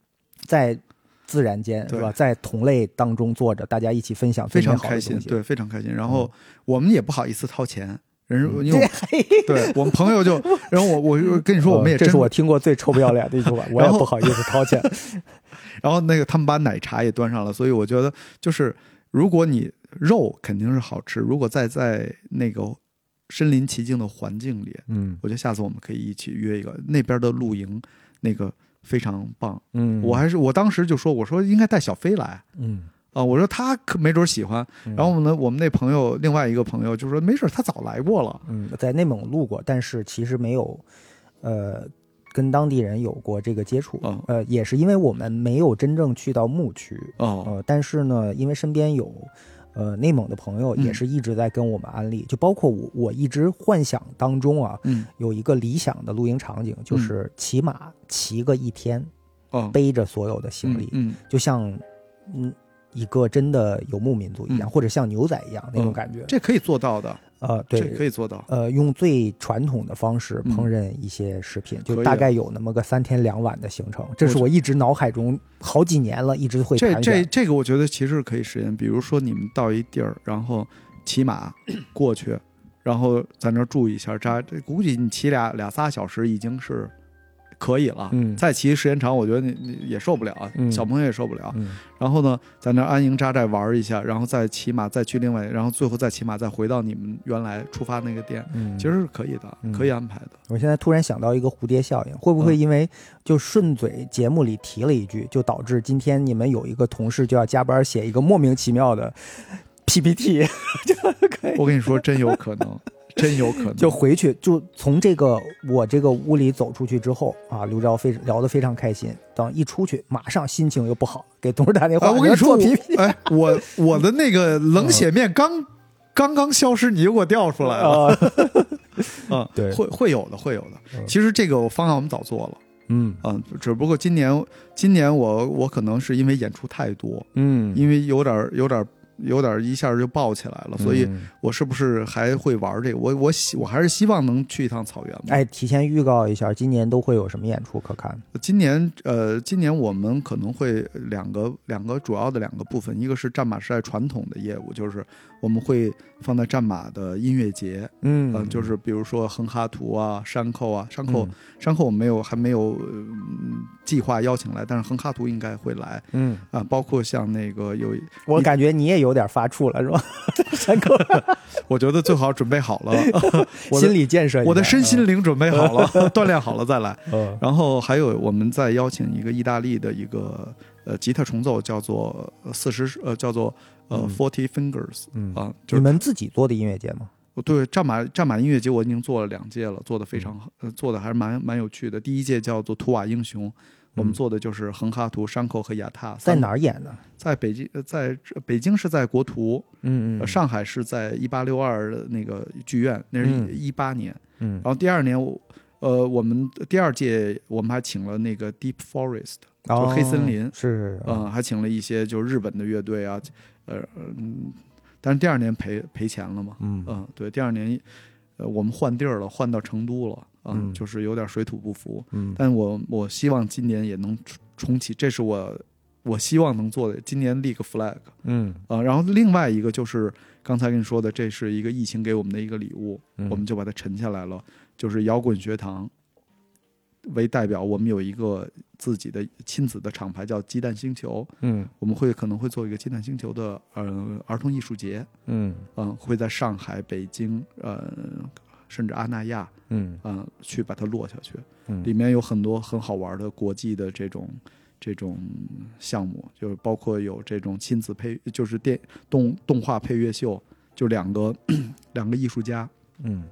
在自然间对。是吧，在同类当中坐着，大家一起分享非常开心。对，非常开心。然后我们也不好意思掏钱，人因为我 对我们朋友就，然后我我就跟你说，我们也这是我听过最臭不要脸的一句话，我也不好意思掏钱。然后那个他们把奶茶也端上了，所以我觉得就是如果你肉肯定是好吃，如果再在那个身临其境的环境里。嗯我觉得下次我们可以一起约一个那边的露营，那个非常棒。嗯，我还是我当时就说，我说应该带小飞来嗯，啊，我说他可没准喜欢。嗯然后呢，我们那朋友另外一个朋友就说，没准他早来过了。嗯，在内蒙路过，但是其实没有，呃，跟当地人有过这个接触。哦呃，也是因为我们没有真正去到牧区，哦，呃，但是呢，因为身边有。呃，内蒙的朋友也嗯是一直在跟我们安利，就包括我，我一直幻想当中啊，嗯有一个理想的露营场景，就是骑马骑个一天，嗯，背着所有的行李，嗯就像嗯一个真的游牧民族一样，嗯或者像牛仔一样那种嗯感觉。这可以做到的，呃，这对，可以做到。呃，用最传统的方式嗯烹饪一些食品，就大概有那么个三天两晚的行程。这是我一直脑海中好几年了，一直会这这。这个我觉得其实可以实现。比如说你们到一地儿，然后骑马过去，然后在那儿住一下扎，这估计你骑俩俩仨小时已经是可以了。嗯再骑时间长，我觉得你你也受不了小朋友也受不了。嗯然后呢，在那安营扎寨玩一下，然后再骑马再去另外，然后最后再骑马再回到你们原来出发那个店，嗯，其实是可以的，嗯可以安排的。我现在突然想到一个蝴蝶效应，会不嗯会因为就顺嘴节目里提了一句，就导致今天你们有一个同事就要加班写一个莫名其妙的 PPT，就可以我跟你说，真有可能，真有可能。就回去就从这个我这个屋里走出去之后啊，刘钊非聊得非常开心，等一出去马上心情又不好，给同事打电话，啊，我跟你说，哎，我 我的那个冷血面刚刚刚消失，你就给我调出来了啊，啊！对会会有的，会有的。嗯其实这个方案我们早做了嗯啊，只不过今年今年我我可能是因为演出太多，嗯，因为有点有点有点一下就爆起来了，所以嗯我是不是还会玩这个？我我希我还是希望能去一趟草原嘛。哎，提前预告一下，今年都会有什么演出可看？今年呃，今年我们可能会两个两个主要的两个部分，一个是战马时代传统的业务，就是我们会放在战马的音乐节，嗯。呃，就是比如说横哈图啊、山口啊，山口、嗯。山口我们没有还没有、嗯计划邀请来，但是横哈图应该会来。嗯，啊、包括像那个有，我感觉你也有点发怵了，是吧？山 口我觉得最好准备好了，我心理建设，我的身心灵准备好了，锻炼好了再来。嗯，然后还有我们再邀请一个意大利的一个呃吉他重奏，叫做四十呃叫做呃嗯 Forty Fingers 嗯啊，就是你们自己做的音乐节吗？对战马战马音乐节我已经做了两届了，做的非常好，呃做的还是蛮蛮有趣的。第一届叫做图瓦英雄。我们做的就是横哈图、山口和亚踏。嗯在哪儿演的？在北京，呃在北京是在国图，嗯呃上海是在一八六二的那个剧院，那是嗯一八年。嗯然后第二年我，呃，我们第二届我们还请了那个 Deep Forest，就黑森林哦是嗯、还请了一些就日本的乐队啊，呃嗯，但是第二年赔赔钱了嘛，嗯嗯，对，第二年，呃，我们换地儿了，换到成都了，啊嗯就是有点水土不服，嗯。但我我希望今年也能重重启，这是我我希望能做的，今年立个 flag，嗯啊，然后另外一个就是刚才跟你说的，这是一个疫情给我们的一个礼物，嗯我们就把它沉下来了，就是摇滚学堂为代表，我们有一个自己的亲子的厂牌叫鸡蛋星球，嗯。我们会可能会做一个鸡蛋星球的呃儿童艺术节，嗯。嗯、会在上海、北京，呃，甚至阿那亚，嗯。嗯、去把它落下去。嗯。里面有很多很好玩的国际的这种这种项目，就是包括有这种亲子配，就是电动动画配乐秀，就两个两个艺术家嗯。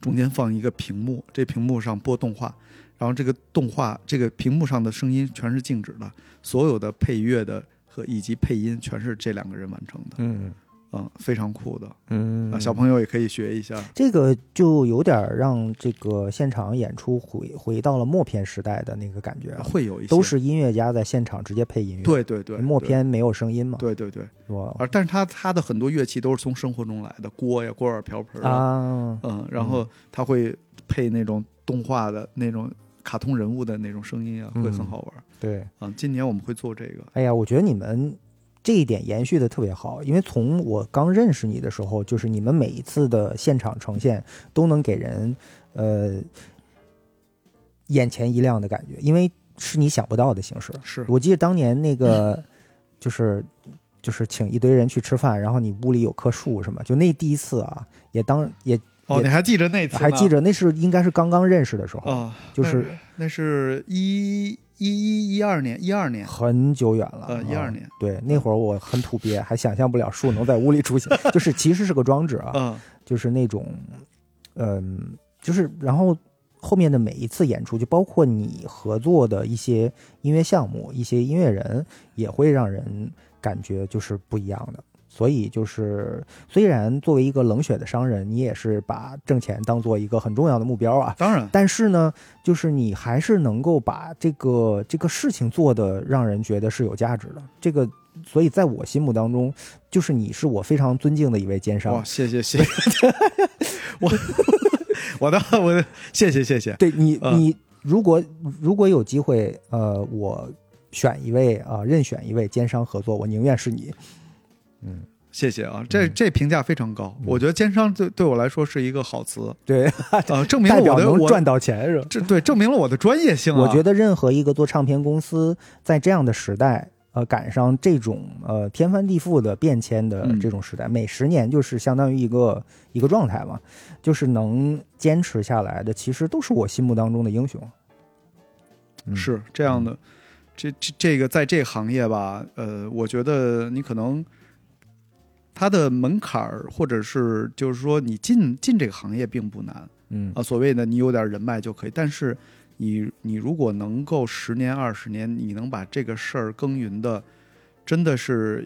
中间放一个屏幕，这屏幕上播动画，然后这个动画这个屏幕上的声音全是静止的，所有的配乐的和以及配音全是这两个人完成的，嗯。嗯，非常酷的。嗯。啊，小朋友也可以学一下。这个就有点让这个现场演出回回到了默片时代的那个感觉。啊，会有一些。都是音乐家在现场直接配音乐，，对对对。默片没有声音嘛，对对对，是吧？而但是他他的很多乐器都是从生活中来的，锅呀、锅碗瓢盆啊，啊，嗯，然后他会配那种动画的那种卡通人物的那种声音啊，嗯会很好玩对，啊。今年我们会做这个，哎呀，我觉得你们这一点延续的特别好，因为从我刚认识你的时候，就是你们每一次的现场呈现都能给人呃眼前一亮的感觉，因为是你想不到的形式。是我记得当年那个 就是就是请一堆人去吃饭，然后你屋里有棵树什么，就那第一次啊，也当也哦，你还记着那次？还记着那是应该是刚刚认识的时候，啊？就是那那是一一一一二年，一二年，很久远了，呃，一啊二年，对，那会儿我很土鳖，还想象不了树能在屋里出现，就是其实是个装置啊，嗯就是那种，嗯，就是然后后面的每一次演出，就包括你合作的一些音乐项目、一些音乐人，也会让人感觉就是不一样的。所以就是，虽然作为一个冷血的商人，你也是把挣钱当做一个很重要的目标啊，当然，但是呢，就是你还是能够把这个这个事情做的让人觉得是有价值的。这个，所以在我心目当中，就是你是我非常尊敬的一位奸商哇，。谢谢谢谢，我 我的我的谢谢谢谢，对你，嗯你如果如果有机会，呃，我选一位啊、任选一位奸商合作，我宁愿是你。嗯，谢谢啊，这嗯。这评价非常高，我觉得奸商对对我来说是一个好词。对，呃，证明代表了我的 我能赚到钱是吧？这对证明了我的专业性啊。我觉得任何一个做唱片公司在这样的时代，呃，赶上这种呃天翻地覆的变迁的嗯。这种时代，每十年就是相当于一个一个状态嘛，就是能坚持下来的，其实都是我心目当中的英雄。嗯。是这样的，这这这个在这个行业吧，呃，我觉得你可能它的门槛儿，或者是就是说你进进这个行业并不难嗯啊。所谓的你有点人脉就可以，但是你你如果能够十年二十年，你能把这个事儿耕耘的，真的是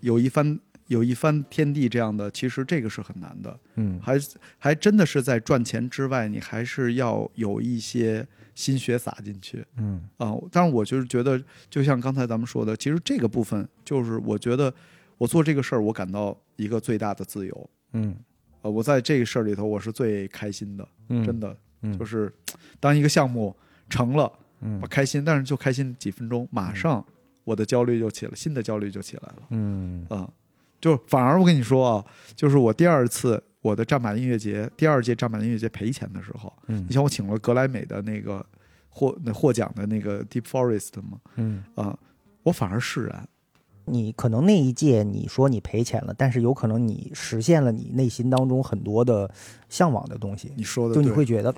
有一番有一番天地这样的，其实这个是很难的。嗯还还真的是在赚钱之外，你还是要有一些心血撒进去嗯啊。但是，我就是觉得，就像刚才咱们说的，其实这个部分就是我觉得我做这个事儿，我感到一个最大的自由。嗯呃，我在这个事儿里头，我是最开心的，嗯，真的，嗯就是当一个项目成了，嗯我开心，但是就开心几分钟，马上我的焦虑就起了，新的焦虑就起来了。嗯啊、就反而我跟你说啊，就是我第二次我的战马音乐节，第二届战马音乐节赔钱的时候，嗯你像我请了格莱美的那个获那获奖的那个 Deep Forest 嘛，嗯，啊、我反而释然。你可能那一届你说你赔钱了，但是有可能你实现了你内心当中很多的向往的东西，你说的就你会觉得，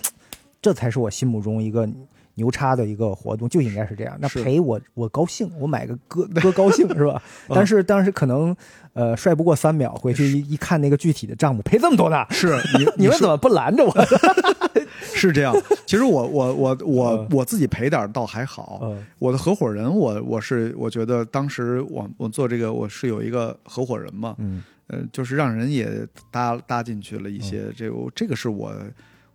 这才是我心目中一个牛叉的一个活动，就应该是这样。那赔我我高兴，我买个哥哥 高兴是吧？嗯但是当时可能呃帅不过三秒，回去一一看那个具体的账目，赔这么多呢，是 你你们怎么不拦着我？是这样？其实我我我我嗯我自己赔点倒还好，嗯我的合伙人我我是我觉得当时我我做这个我是有一个合伙人嘛，嗯呃，就是让人也搭搭进去了一些，这个这个是我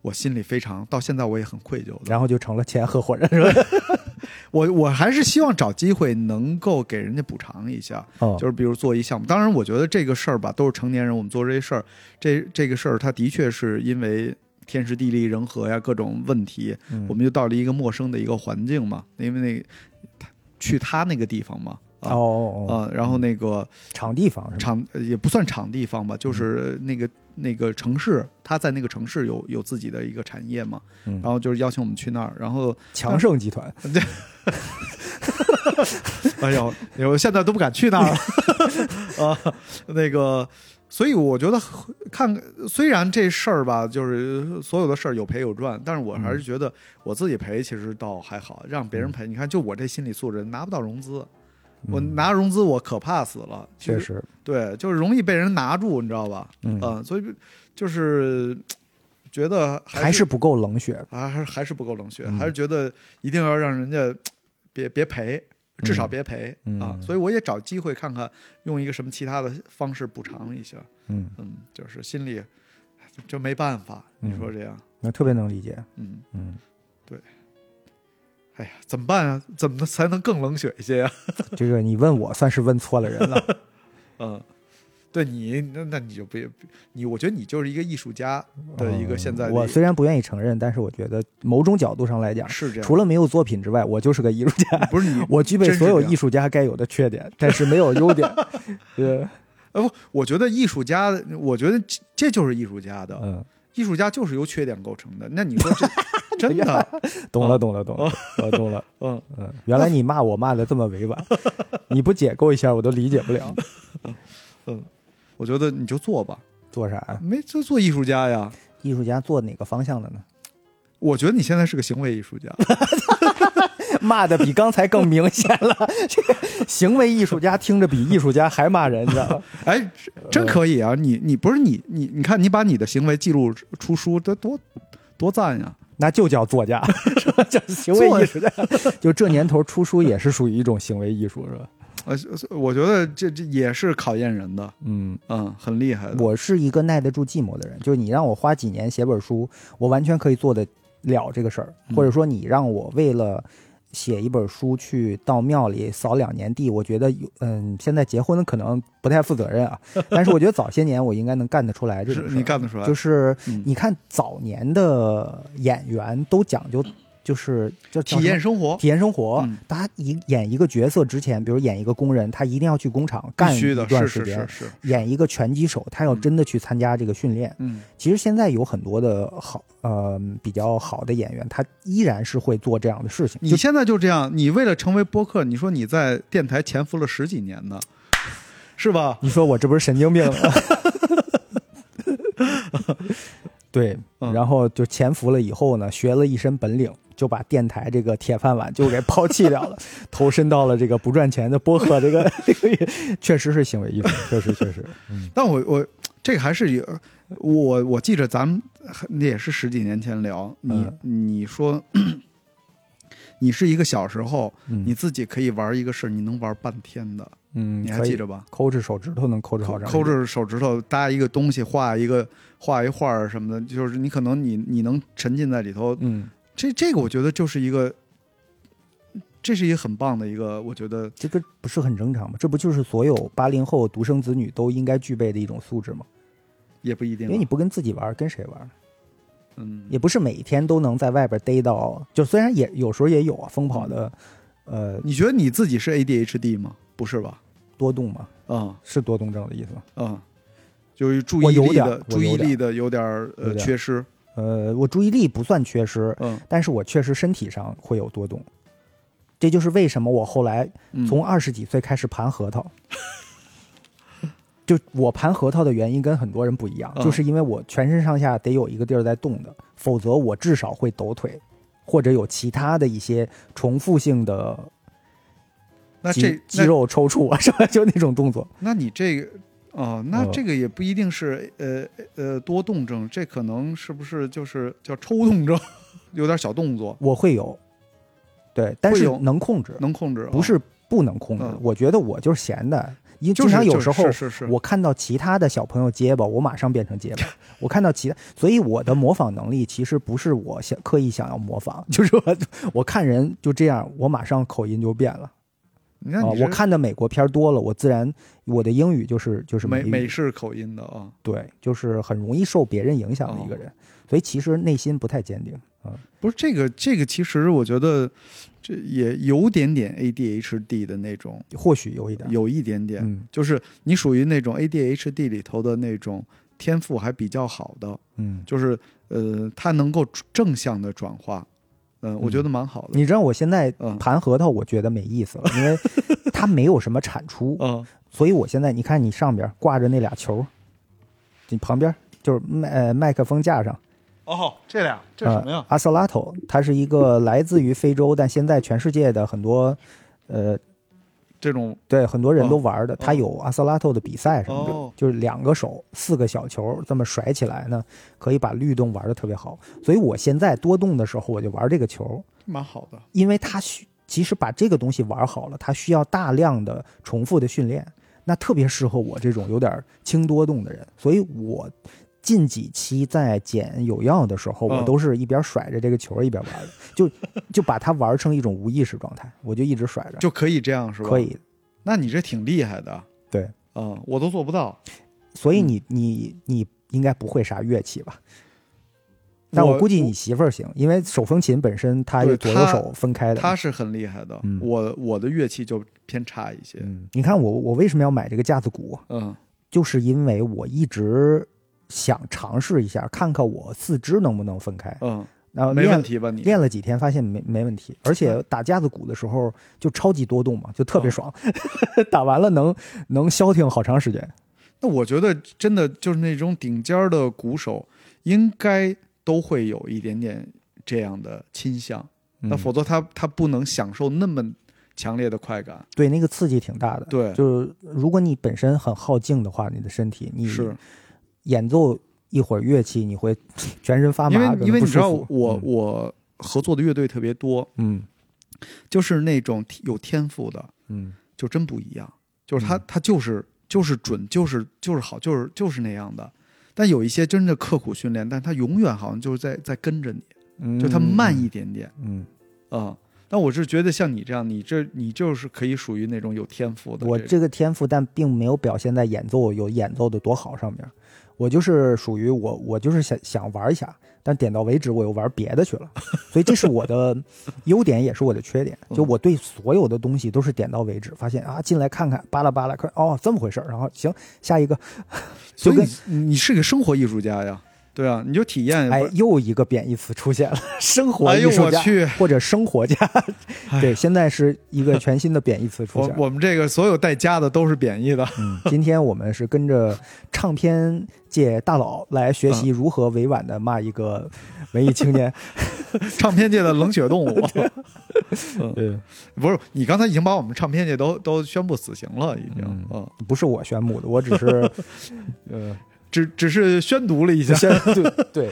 我心里非常到现在我也很愧疚的。然后就成了前合伙人是吧？我我还是希望找机会能够给人家补偿一下，哦就是比如做一项目。当然，我觉得这个事儿吧，都是成年人，我们做这些事儿，这这个事儿它的确是因为天时地利人和呀各种问题，嗯我们就到了一个陌生的一个环境嘛，因为那他去他那个地方嘛。哦啊哦哦，啊，然后那个场地方？场呃也不算场地方吧，嗯就是那个那个城市，他在那个城市有有自己的一个产业嘛，嗯。然后就是邀请我们去那儿，然后强盛集团，哎呦，我现在都不敢去那儿了。啊。那个，所以我觉得看，虽然这事儿吧，就是所有的事儿有赔有赚，但是我还是觉得我自己赔其实倒还好，让别人赔，你看就我这心理素质拿不到融资，我嗯拿融资我可怕死了，其实确实，对，就是容易被人拿住，你知道吧？嗯，嗯，所以就是觉得是还是不够冷血。还还还是不够冷血，嗯还是觉得一定要让人家别别赔，至少嗯别赔、嗯啊！所以我也找机会看看，用一个什么其他的方式补偿一下。嗯，嗯，就是心里就没办法，嗯你说这样，那特别能理解。嗯，嗯，哎呀，怎么办啊？怎么才能更冷血一些呀、这个你问我算是问错了人了。嗯，对你，那那你就别你，我觉得你就是一个艺术家的一个现在嗯我虽然不愿意承认，但是我觉得某种角度上来讲，是这样，除了没有作品之外，我就是个艺术家。不是你，我具备所有艺术家该有的缺点，但是没有优点。对，呃不，我觉得艺术家，我觉得这这就是艺术家的，嗯，艺术家就是由缺点构成的。那你说这真的，懂了，懂了，懂了，我懂了。嗯，嗯，原来你骂我骂的这么委婉，你不解构一下我都理解不了。嗯我觉得你就做吧，做啥呀？没就做艺术家呀。艺术家做哪个方向的呢？我觉得你现在是个行为艺术家，骂的比刚才更明显了。这个行为艺术家听着比艺术家还骂人，你知道吗？哎，真可以啊！你你不是你你你看，你把你的行为记录出书，这多多赞呀！那就叫作家，是吧？叫行为艺术家。就这年头出书也是属于一种行为艺术，是吧？呃，我觉得这这也是考验人的，嗯嗯，很厉害的。我是一个耐得住寂寞的人，就是你让我花几年写本书，我完全可以做得了这个事儿，嗯或者说你让我为了写一本书去到庙里扫两年地，我觉得有嗯，现在结婚可能不太负责任啊，但是我觉得早些年我应该能干得出来这种是你干得出来，就是嗯。你看早年的演员都讲究就是就叫体验生活，体验生活嗯，大家一演一个角色之前，比如演一个工人，他一定要去工厂干一段时间是是是。是，演一个拳击手，他要真的去参加这个训练。嗯其实现在有很多的好呃比较好的演员，他依然是会做这样的事情。你现在就这样，你为了成为播客，你说你在电台潜伏了十几年呢，是吧？你说我这不是神经病吗？对，嗯然后就潜伏了以后呢，学了一身本领，就把电台这个铁饭碗就给抛弃掉了，投身到了这个不赚钱的播客这个 这个，确实是行为艺术，确实确实，嗯。但我我这个还是有，我我记着咱们那也是十几年前聊，你、你说 你是一个小时候嗯。你自己可以玩一个事儿，你能玩半天的，嗯，你还记着吧？抠着手指头能抠着好抠长，抠着手指头搭一个东西，画一个画一画什么的，就是你可能你你能沉浸在里头，嗯，这这个我觉得就是一个，这是一个很棒的一个，我觉得这个不是很正常吗？这不就是所有八零后独生子女都应该具备的一种素质吗？也不一定啊，因为你不跟自己玩，跟谁玩？嗯也不是每天都能在外边逮到，就虽然也有时候也有啊，疯跑的，呃，你觉得你自己是 ADHD 吗？不是吧？多动吗，啊、是多动症的意思吗？嗯，就是注意力的注意力的有点儿呃缺失，呃，我注意力不算缺失，嗯，但是我确实身体上会有多动，这就是为什么我后来嗯从二十几岁开始盘核桃。就我盘核桃的原因跟很多人不一样，嗯就是因为我全身上下得有一个地儿在动的，否则我至少会抖腿，或者有其他的一些重复性的肌那这那肌肉抽搐啊，是吧？就那种动作。那你这个哦，那呃这个也不一定是呃呃多动症，这可能是不是就是叫抽动症，有点小动作我会有，对，但是能控制，能控制，不是不能控制。嗯我觉得我就是闲的，因为经常有时候是是是是我看到其他的小朋友结巴，我马上变成结巴。我看到其他，所以我的模仿能力其实不是我想刻意想要模仿，就是我我看人就这样，我马上口音就变了啊。你看我看的美国片儿多了，我自然我的英语就是就是美语美式口音的啊，对，就是很容易受别人影响的一个哦人，所以其实内心不太坚定啊。不是这个这个，其实我觉得这也有点点 ADHD 的那种，或许有一点，有一点点，嗯就是你属于那种 ADHD 里头的那种天赋还比较好的，嗯。就是呃，他能够正向的转化，嗯、我觉得蛮好的。你知道我现在嗯盘核桃，我觉得没意思了，因为它没有什么产出，嗯所以我现在你看你上边挂着那俩球，你旁边就是麦呃麦克风架上，哦，这俩这是什么呀？阿萨拉头，它是一个来自于非洲，但现在全世界的很多呃这种对很多人都哦玩的，它有阿斯拉头的比赛什么的，哦就是两个手四个小球这么甩起来呢，可以把律动玩的特别好。所以我现在多动的时候，我就玩这个球。蛮好的。因为它需其实把这个东西玩好了，它需要大量的重复的训练，那特别适合我这种有点轻多动的人。所以我近几期在捡有药的时候，嗯我都是一边甩着这个球一边玩的，就就把它玩成一种无意识状态，我就一直甩着，就可以这样是吧？可。以。那你这挺厉害的。对，嗯，我都做不到。所以你你你应该不会啥乐器吧？但我估计你媳妇儿行，因为手风琴本身它是左右手分开的。他是很厉害的。嗯我我的乐器就偏差一些。嗯，你看我我为什么要买这个架子鼓？嗯就是因为我一直想尝试一下，看看我四肢能不能分开。嗯，然后练没问题吧你？练了几天，发现没没问题，而且打架子鼓的时候就超级多动嘛，就特别爽，打完了能能消停好长时间。那我觉得真的就是那种顶尖的鼓手，应该都会有一点点这样的倾向。那嗯否则他他不能享受那么强烈的快感。对那个刺激挺大的。对就是如果你本身很好静的话，你的身体你是演奏一会儿乐器，你会全身发麻，因为因为你知道我、嗯我合作的乐队特别多，嗯就是那种有天赋的，嗯就真不一样。就是他嗯他就是就是准，就是就是好，就是就是那样的。但有一些真的刻苦训练，但他永远好像就是在在跟着你，嗯，就他慢一点点嗯。啊、但我是觉得像你这样，你这你就是可以属于那种有天赋的。我这个天赋，但并没有表现在演奏有演奏的多好上面。我就是属于我，我就是想想玩一下，但点到为止，我又玩别的去了。所以这是我的 优点，也是我的缺点。就我对所有的东西都是点到为止，发现啊，进来看看，扒拉扒拉，看哦这么回事儿然后行，下一个，所以你是个生活艺术家呀，对啊，你就体验。哎，又一个贬义词出现了，生活艺术家、或者生活家。哎对，现在是一个全新的贬义词出现了。我我们这个所有带“家”的都是贬义的。嗯，今天我们是跟着唱片界大佬来学习嗯如何委婉的骂一个文艺青年。唱片界的冷血动物。嗯，对，不是，你刚才已经把我们唱片界都都宣布死刑了，已经。嗯嗯，不是我宣布的，我只是呃，只只是宣读了一下，宣对对。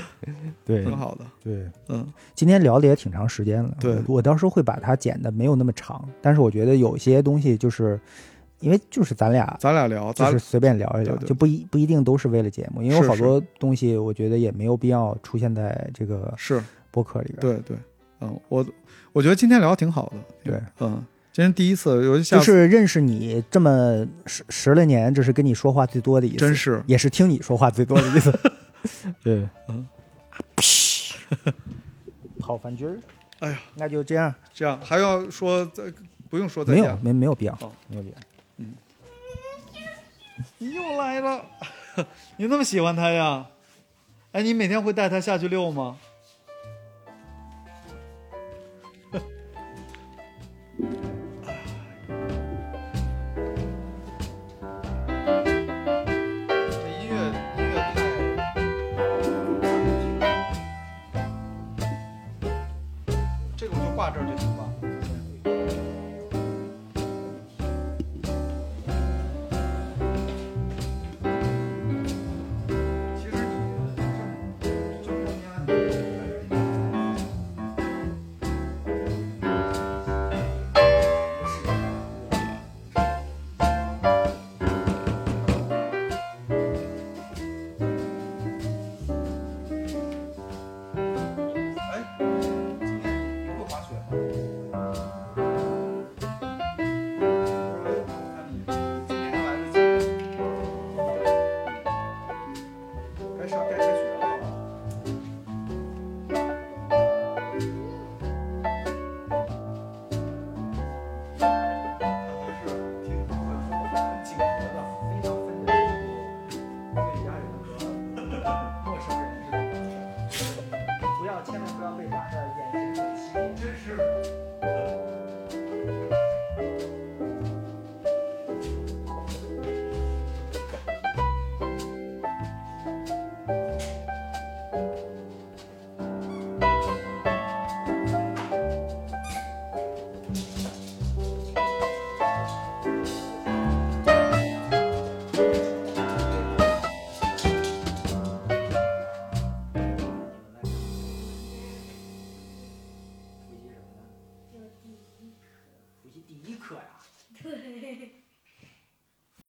对。挺好的。对。嗯，今天聊的也挺长时间了，对。我我到时候会把它剪的没有那么长，但是我觉得有些东西就是。因为就是咱俩咱俩聊，就是随便聊一聊，对对就不一不一定都是为了节目，因为有好多东西我觉得也没有必要出现在这个是。播客里边。对对，嗯，我我觉得今天聊挺好的。对，嗯，今天第一次，我就下就是认识你这么十十来年，这是跟你说话最多的一次，真是。也是听你说话最多的一次。对，嗯，好饭局儿，哎呀，那就这样，这样，还要说再不用说再见。没有，没没有必要好，没有必要。你又来了，你那么喜欢他呀？哎，你每天会带他下去遛吗？挂这儿就行